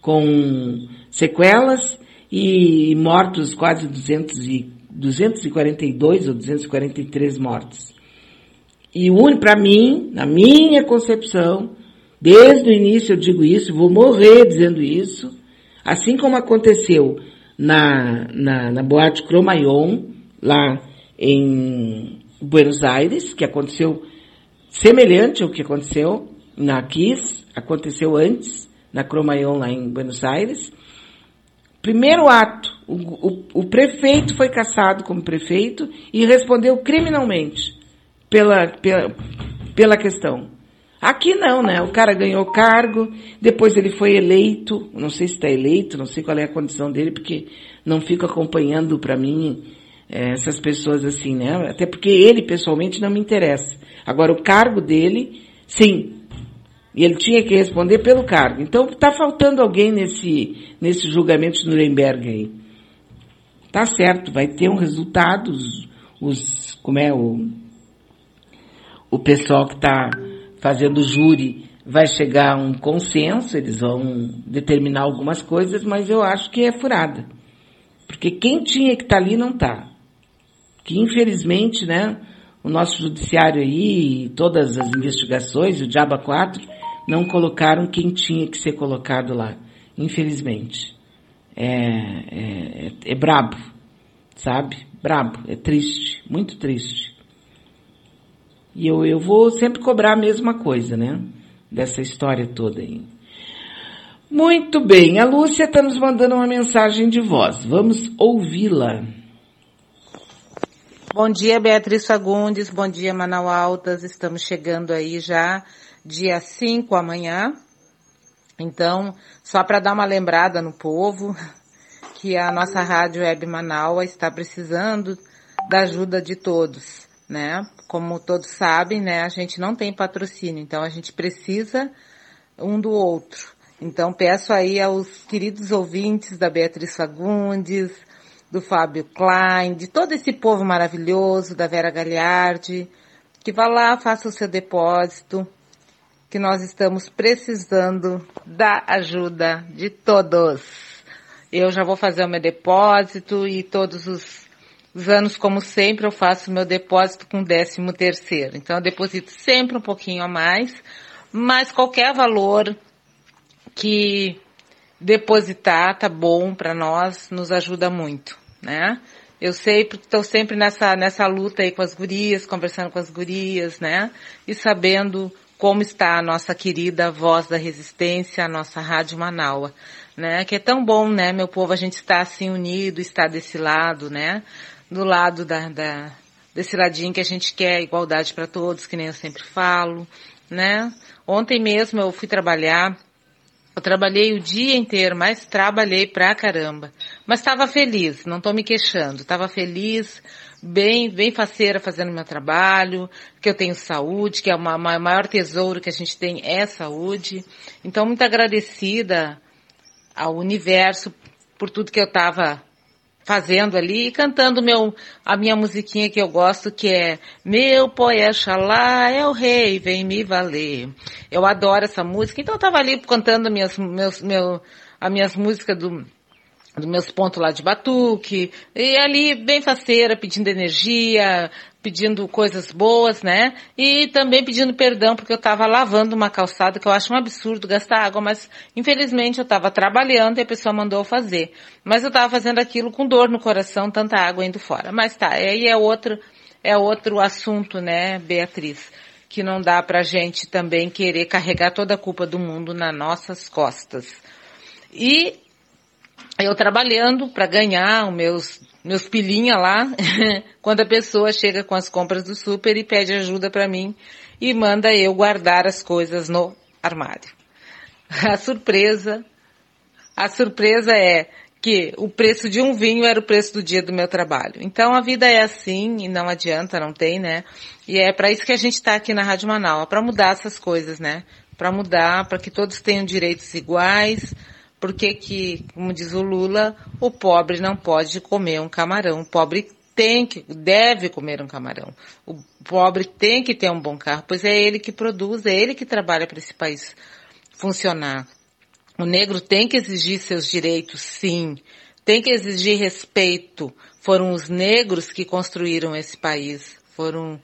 com sequelas e mortos quase 200 e, 242 ou 243 mortos. E para mim, na minha concepção, desde o início eu digo isso, vou morrer dizendo isso, assim como aconteceu na, na, na boate Cromayon, lá em Buenos Aires, que aconteceu semelhante ao que aconteceu na Kiss, aconteceu antes, na Cromayon lá em Buenos Aires. Primeiro ato, o, o, o prefeito foi caçado como prefeito e respondeu criminalmente pela, pela, pela questão. Aqui não, né? O cara ganhou cargo, depois ele foi eleito, não sei se está eleito, não sei qual é a condição dele, porque não fico acompanhando para mim é, essas pessoas assim, né? Até porque ele pessoalmente não me interessa. Agora o cargo dele, sim. E ele tinha que responder pelo cargo. Então está faltando alguém nesse, nesse julgamento de Nuremberg aí. Tá certo, vai ter um resultado, os, os como é o, o pessoal que está fazendo júri vai chegar a um consenso, eles vão determinar algumas coisas, mas eu acho que é furada. Porque quem tinha que estar tá ali não está que infelizmente, né, o nosso judiciário aí, todas as investigações, o Diaba 4, não colocaram quem tinha que ser colocado lá. Infelizmente. É, é, é brabo, sabe? Brabo, é triste, muito triste. E eu, eu vou sempre cobrar a mesma coisa, né? Dessa história toda aí. Muito bem, a Lúcia está nos mandando uma mensagem de voz. Vamos ouvi-la. Bom dia, Beatriz Fagundes. Bom dia, Manaus Altas. Estamos chegando aí já dia 5 amanhã. Então, só para dar uma lembrada no povo, que a nossa Rádio Web Manaus está precisando da ajuda de todos, né? Como todos sabem, né, a gente não tem patrocínio, então a gente precisa um do outro. Então peço aí aos queridos ouvintes da Beatriz Fagundes, do Fábio Klein, de todo esse povo maravilhoso, da Vera Gagliardi, que vá lá, faça o seu depósito, que nós estamos precisando da ajuda de todos. Eu já vou fazer o meu depósito e todos os, os anos, como sempre, eu faço meu depósito com décimo terceiro. Então eu deposito sempre um pouquinho a mais, mas qualquer valor que depositar tá bom para nós, nos ajuda muito, né? Eu sei porque estou sempre nessa, nessa luta aí com as gurias, conversando com as gurias, né? E sabendo como está a nossa querida voz da resistência, a nossa Rádio Manaua, né? Que é tão bom, né, meu povo, a gente está assim unido, está desse lado, né? Do lado da, da desse ladinho que a gente quer igualdade para todos, que nem eu sempre falo, né? Ontem mesmo eu fui trabalhar eu trabalhei o dia inteiro, mas trabalhei pra caramba. Mas estava feliz, não estou me queixando. Estava feliz, bem, bem faceira fazendo meu trabalho, que eu tenho saúde, que é o maior tesouro que a gente tem é saúde. Então, muito agradecida ao universo por tudo que eu estava fazendo ali e cantando meu, a minha musiquinha que eu gosto, que é Meu poé Xalá é o rei, vem me valer. Eu adoro essa música, então eu tava ali cantando minhas, meus, meu, as minhas músicas do, dos meus pontos lá de batuque, e ali bem faceira, pedindo energia, pedindo coisas boas, né? E também pedindo perdão porque eu estava lavando uma calçada que eu acho um absurdo gastar água, mas infelizmente eu estava trabalhando e a pessoa mandou fazer. Mas eu estava fazendo aquilo com dor no coração, tanta água indo fora. Mas tá, aí é outro, é outro assunto, né, Beatriz? Que não dá pra gente também querer carregar toda a culpa do mundo nas nossas costas. E eu trabalhando para ganhar os meus meus pilinha lá, quando a pessoa chega com as compras do super e pede ajuda para mim e manda eu guardar as coisas no armário. A surpresa, a surpresa é que o preço de um vinho era o preço do dia do meu trabalho. Então a vida é assim e não adianta, não tem, né? E é para isso que a gente está aqui na Rádio Manaus, para mudar essas coisas, né? Para mudar, para que todos tenham direitos iguais, porque que, como diz o Lula, o pobre não pode comer um camarão. O pobre tem que, deve comer um camarão. O pobre tem que ter um bom carro, pois é ele que produz, é ele que trabalha para esse país funcionar. O negro tem que exigir seus direitos, sim. Tem que exigir respeito. Foram os negros que construíram esse país. Foram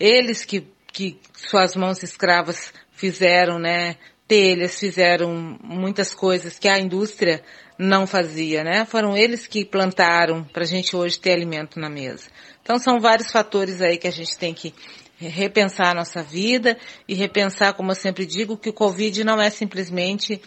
eles que, que suas mãos escravas fizeram, né? Telhas, fizeram muitas coisas que a indústria não fazia, né? Foram eles que plantaram para a gente hoje ter alimento na mesa. Então são vários fatores aí que a gente tem que repensar a nossa vida e repensar, como eu sempre digo, que o Covid não é simplesmente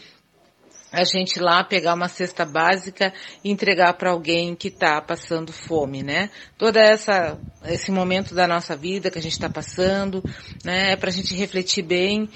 a gente lá pegar uma cesta básica e entregar para alguém que está passando fome, né? Toda essa esse momento da nossa vida que a gente está passando, né? É para a gente refletir bem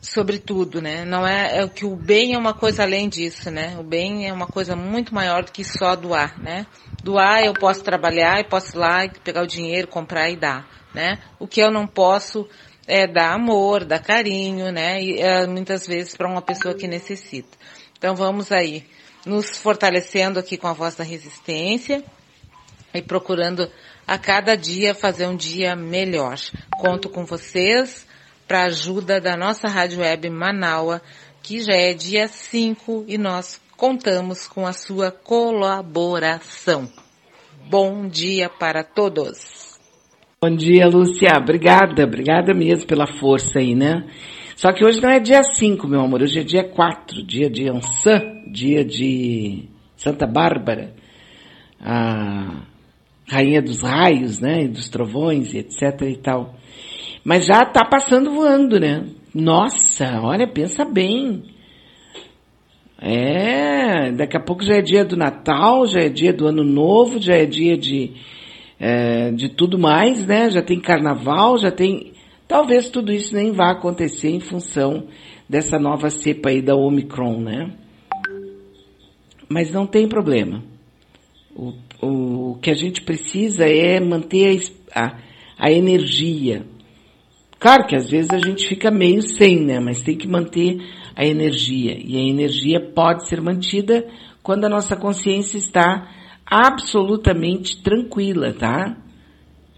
sobre tudo, né? Não é, é que o bem é uma coisa além disso, né? O bem é uma coisa muito maior do que só doar, né? Doar eu posso trabalhar e posso ir lá e pegar o dinheiro, comprar e dar, né? O que eu não posso é dar amor, dar carinho, né? E é, muitas vezes para uma pessoa que necessita. Então vamos aí nos fortalecendo aqui com a voz da resistência e procurando a cada dia fazer um dia melhor. Conto com vocês para a ajuda da nossa rádio web Manaua, que já é dia 5 e nós contamos com a sua colaboração. Bom dia para todos. Bom dia, Lúcia. Obrigada, obrigada mesmo pela força aí, né? Só que hoje não é dia 5, meu amor, hoje é dia 4, dia de Ançã, dia de Santa Bárbara, a rainha dos raios, né, e dos trovões etc e tal. Mas já está passando voando, né? Nossa, olha, pensa bem. É, daqui a pouco já é dia do Natal, já é dia do Ano Novo, já é dia de, é, de tudo mais, né? Já tem carnaval, já tem. Talvez tudo isso nem vá acontecer em função dessa nova cepa aí da Omicron, né? Mas não tem problema. O, o que a gente precisa é manter a, a, a energia Claro que às vezes a gente fica meio sem, né? Mas tem que manter a energia. E a energia pode ser mantida quando a nossa consciência está absolutamente tranquila, tá?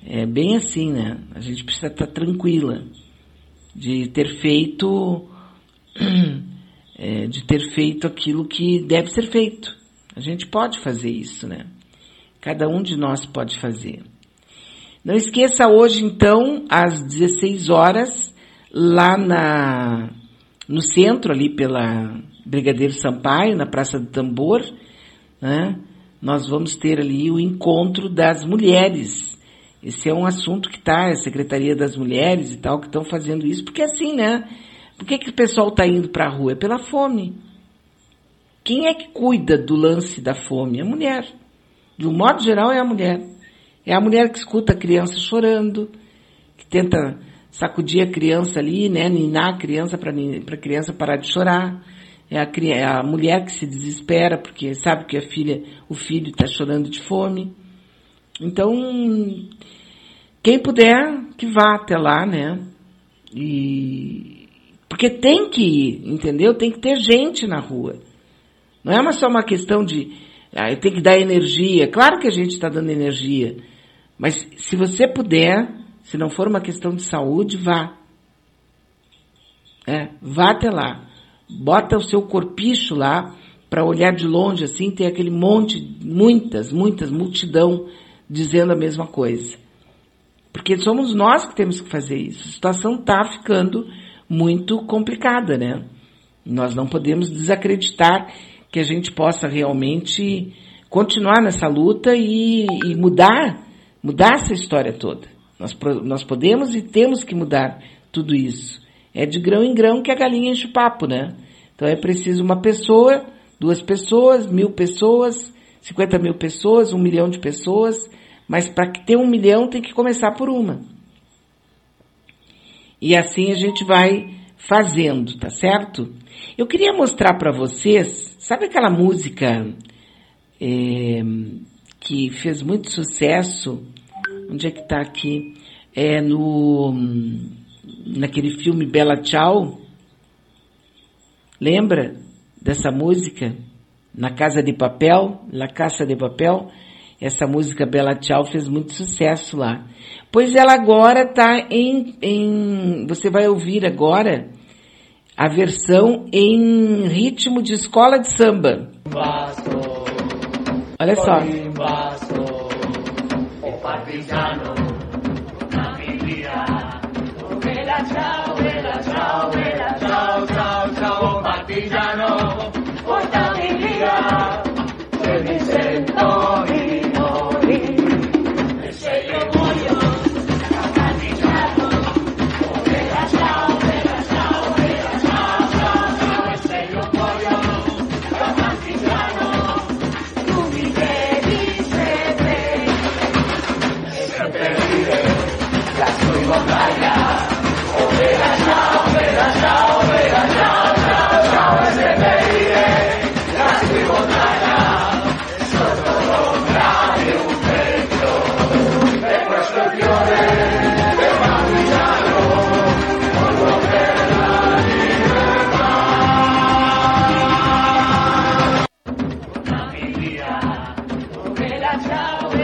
É bem assim, né? A gente precisa estar tranquila de ter feito, é, de ter feito aquilo que deve ser feito. A gente pode fazer isso, né? Cada um de nós pode fazer. Não esqueça hoje, então, às 16 horas, lá na, no centro, ali pela Brigadeiro Sampaio, na Praça do Tambor, né? Nós vamos ter ali o encontro das mulheres. Esse é um assunto que está, a Secretaria das Mulheres e tal, que estão fazendo isso, porque assim, né? Por que, que o pessoal está indo para a rua? É pela fome. Quem é que cuida do lance da fome? É a mulher. De um modo geral, é a mulher. É a mulher que escuta a criança chorando, que tenta sacudir a criança ali, né, ninar a criança para a criança parar de chorar. É a, é a, mulher que se desespera porque sabe que a filha, o filho está chorando de fome. Então, quem puder, que vá até lá, né? E porque tem que ir, entendeu? Tem que ter gente na rua. Não é só uma questão de ah, tem que dar energia. Claro que a gente está dando energia. Mas se você puder, se não for uma questão de saúde, vá. É, vá até lá. Bota o seu corpicho lá para olhar de longe assim, tem aquele monte, muitas, muitas multidão dizendo a mesma coisa. Porque somos nós que temos que fazer isso. A situação está ficando muito complicada, né? Nós não podemos desacreditar que a gente possa realmente continuar nessa luta e, e mudar, mudar essa história toda. Nós, nós podemos e temos que mudar tudo isso. É de grão em grão que a galinha enche o papo, né? Então é preciso uma pessoa, duas pessoas, mil pessoas, 50 mil pessoas, um milhão de pessoas, mas para ter um milhão tem que começar por uma. E assim a gente vai fazendo, tá certo? Eu queria mostrar para vocês, sabe aquela música é, que fez muito sucesso? Onde é que está aqui? É no naquele filme Bela Tchau. Lembra dessa música? Na Casa de Papel, La Casa de Papel. Essa música Bela Tchau fez muito sucesso lá. Pois ela agora está em, em. Você vai ouvir agora a versão em ritmo de escola de samba. Alexa. Un o biblia, vela chao, vela chao, vela chao, chao, chao, o.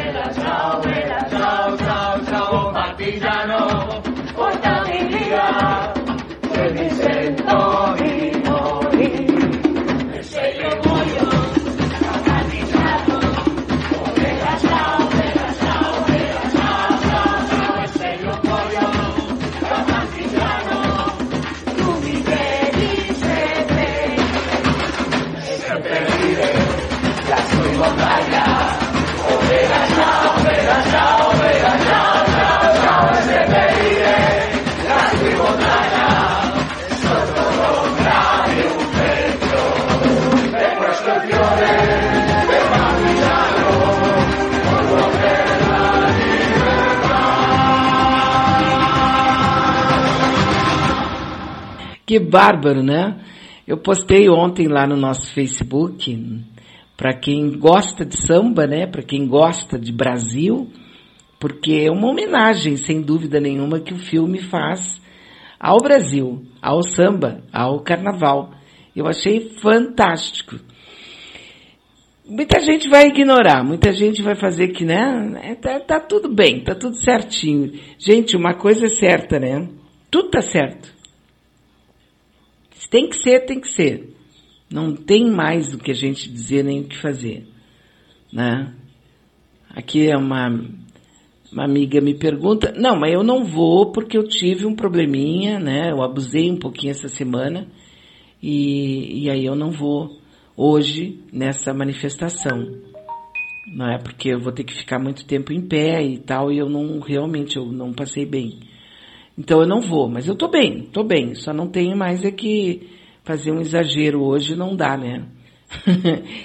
Venezuela. Que bárbaro, né? Eu postei ontem lá no nosso Facebook, para quem gosta de samba, né? Para quem gosta de Brasil, porque é uma homenagem, sem dúvida nenhuma, que o filme faz ao Brasil, ao samba, ao carnaval. Eu achei fantástico. Muita gente vai ignorar, muita gente vai fazer que, né? É, tá, tá tudo bem, tá tudo certinho. Gente, uma coisa é certa, né? Tudo tá certo. Se tem que ser, tem que ser. Não tem mais do que a gente dizer nem o que fazer. Né? Aqui é uma, uma amiga me pergunta, não, mas eu não vou porque eu tive um probleminha, né? Eu abusei um pouquinho essa semana e, e aí eu não vou hoje nessa manifestação. Não é porque eu vou ter que ficar muito tempo em pé e tal, e eu não realmente eu não passei bem. Então eu não vou, mas eu tô bem, tô bem. Só não tenho mais é que fazer um exagero hoje não dá, né?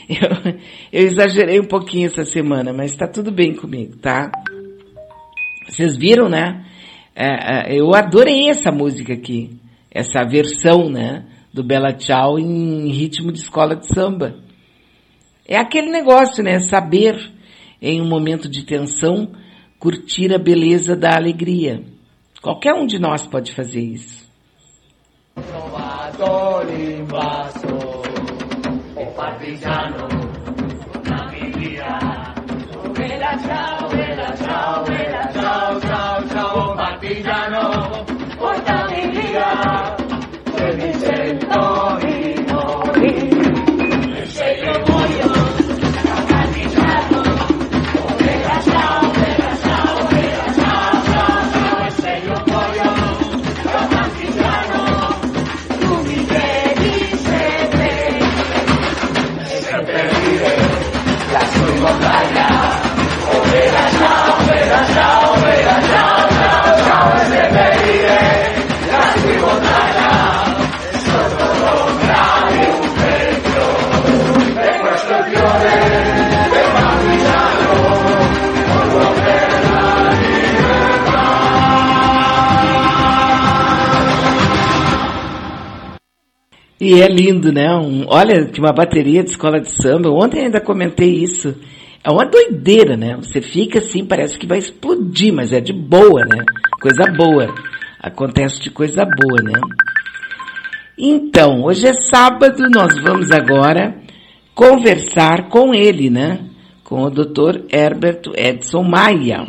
eu, eu exagerei um pouquinho essa semana, mas tá tudo bem comigo, tá? Vocês viram, né? É, é, eu adorei essa música aqui, essa versão, né? Do Bela Tchau em ritmo de escola de samba. É aquele negócio, né? Saber, em um momento de tensão, curtir a beleza da alegria. Qualquer um de nós pode fazer isso. Bye-bye. E é lindo, né? Um, olha, que uma bateria de escola de samba. Ontem ainda comentei isso. É uma doideira, né? Você fica assim, parece que vai explodir, mas é de boa, né? Coisa boa. Acontece de coisa boa, né? Então, hoje é sábado, nós vamos agora conversar com ele, né? Com o Dr. Herberto Edson Maia.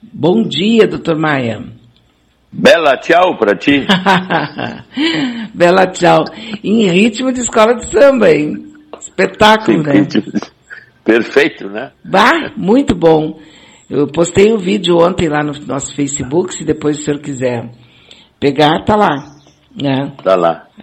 Bom dia, Dr. Maia. Bela tchau pra ti. Bela tchau. Em ritmo de escola de samba, hein? Espetáculo, Sim, né? Perfeito, né? Bah, muito bom. Eu postei um vídeo ontem lá no nosso Facebook, se depois o senhor quiser pegar, tá lá. Né? Tá lá.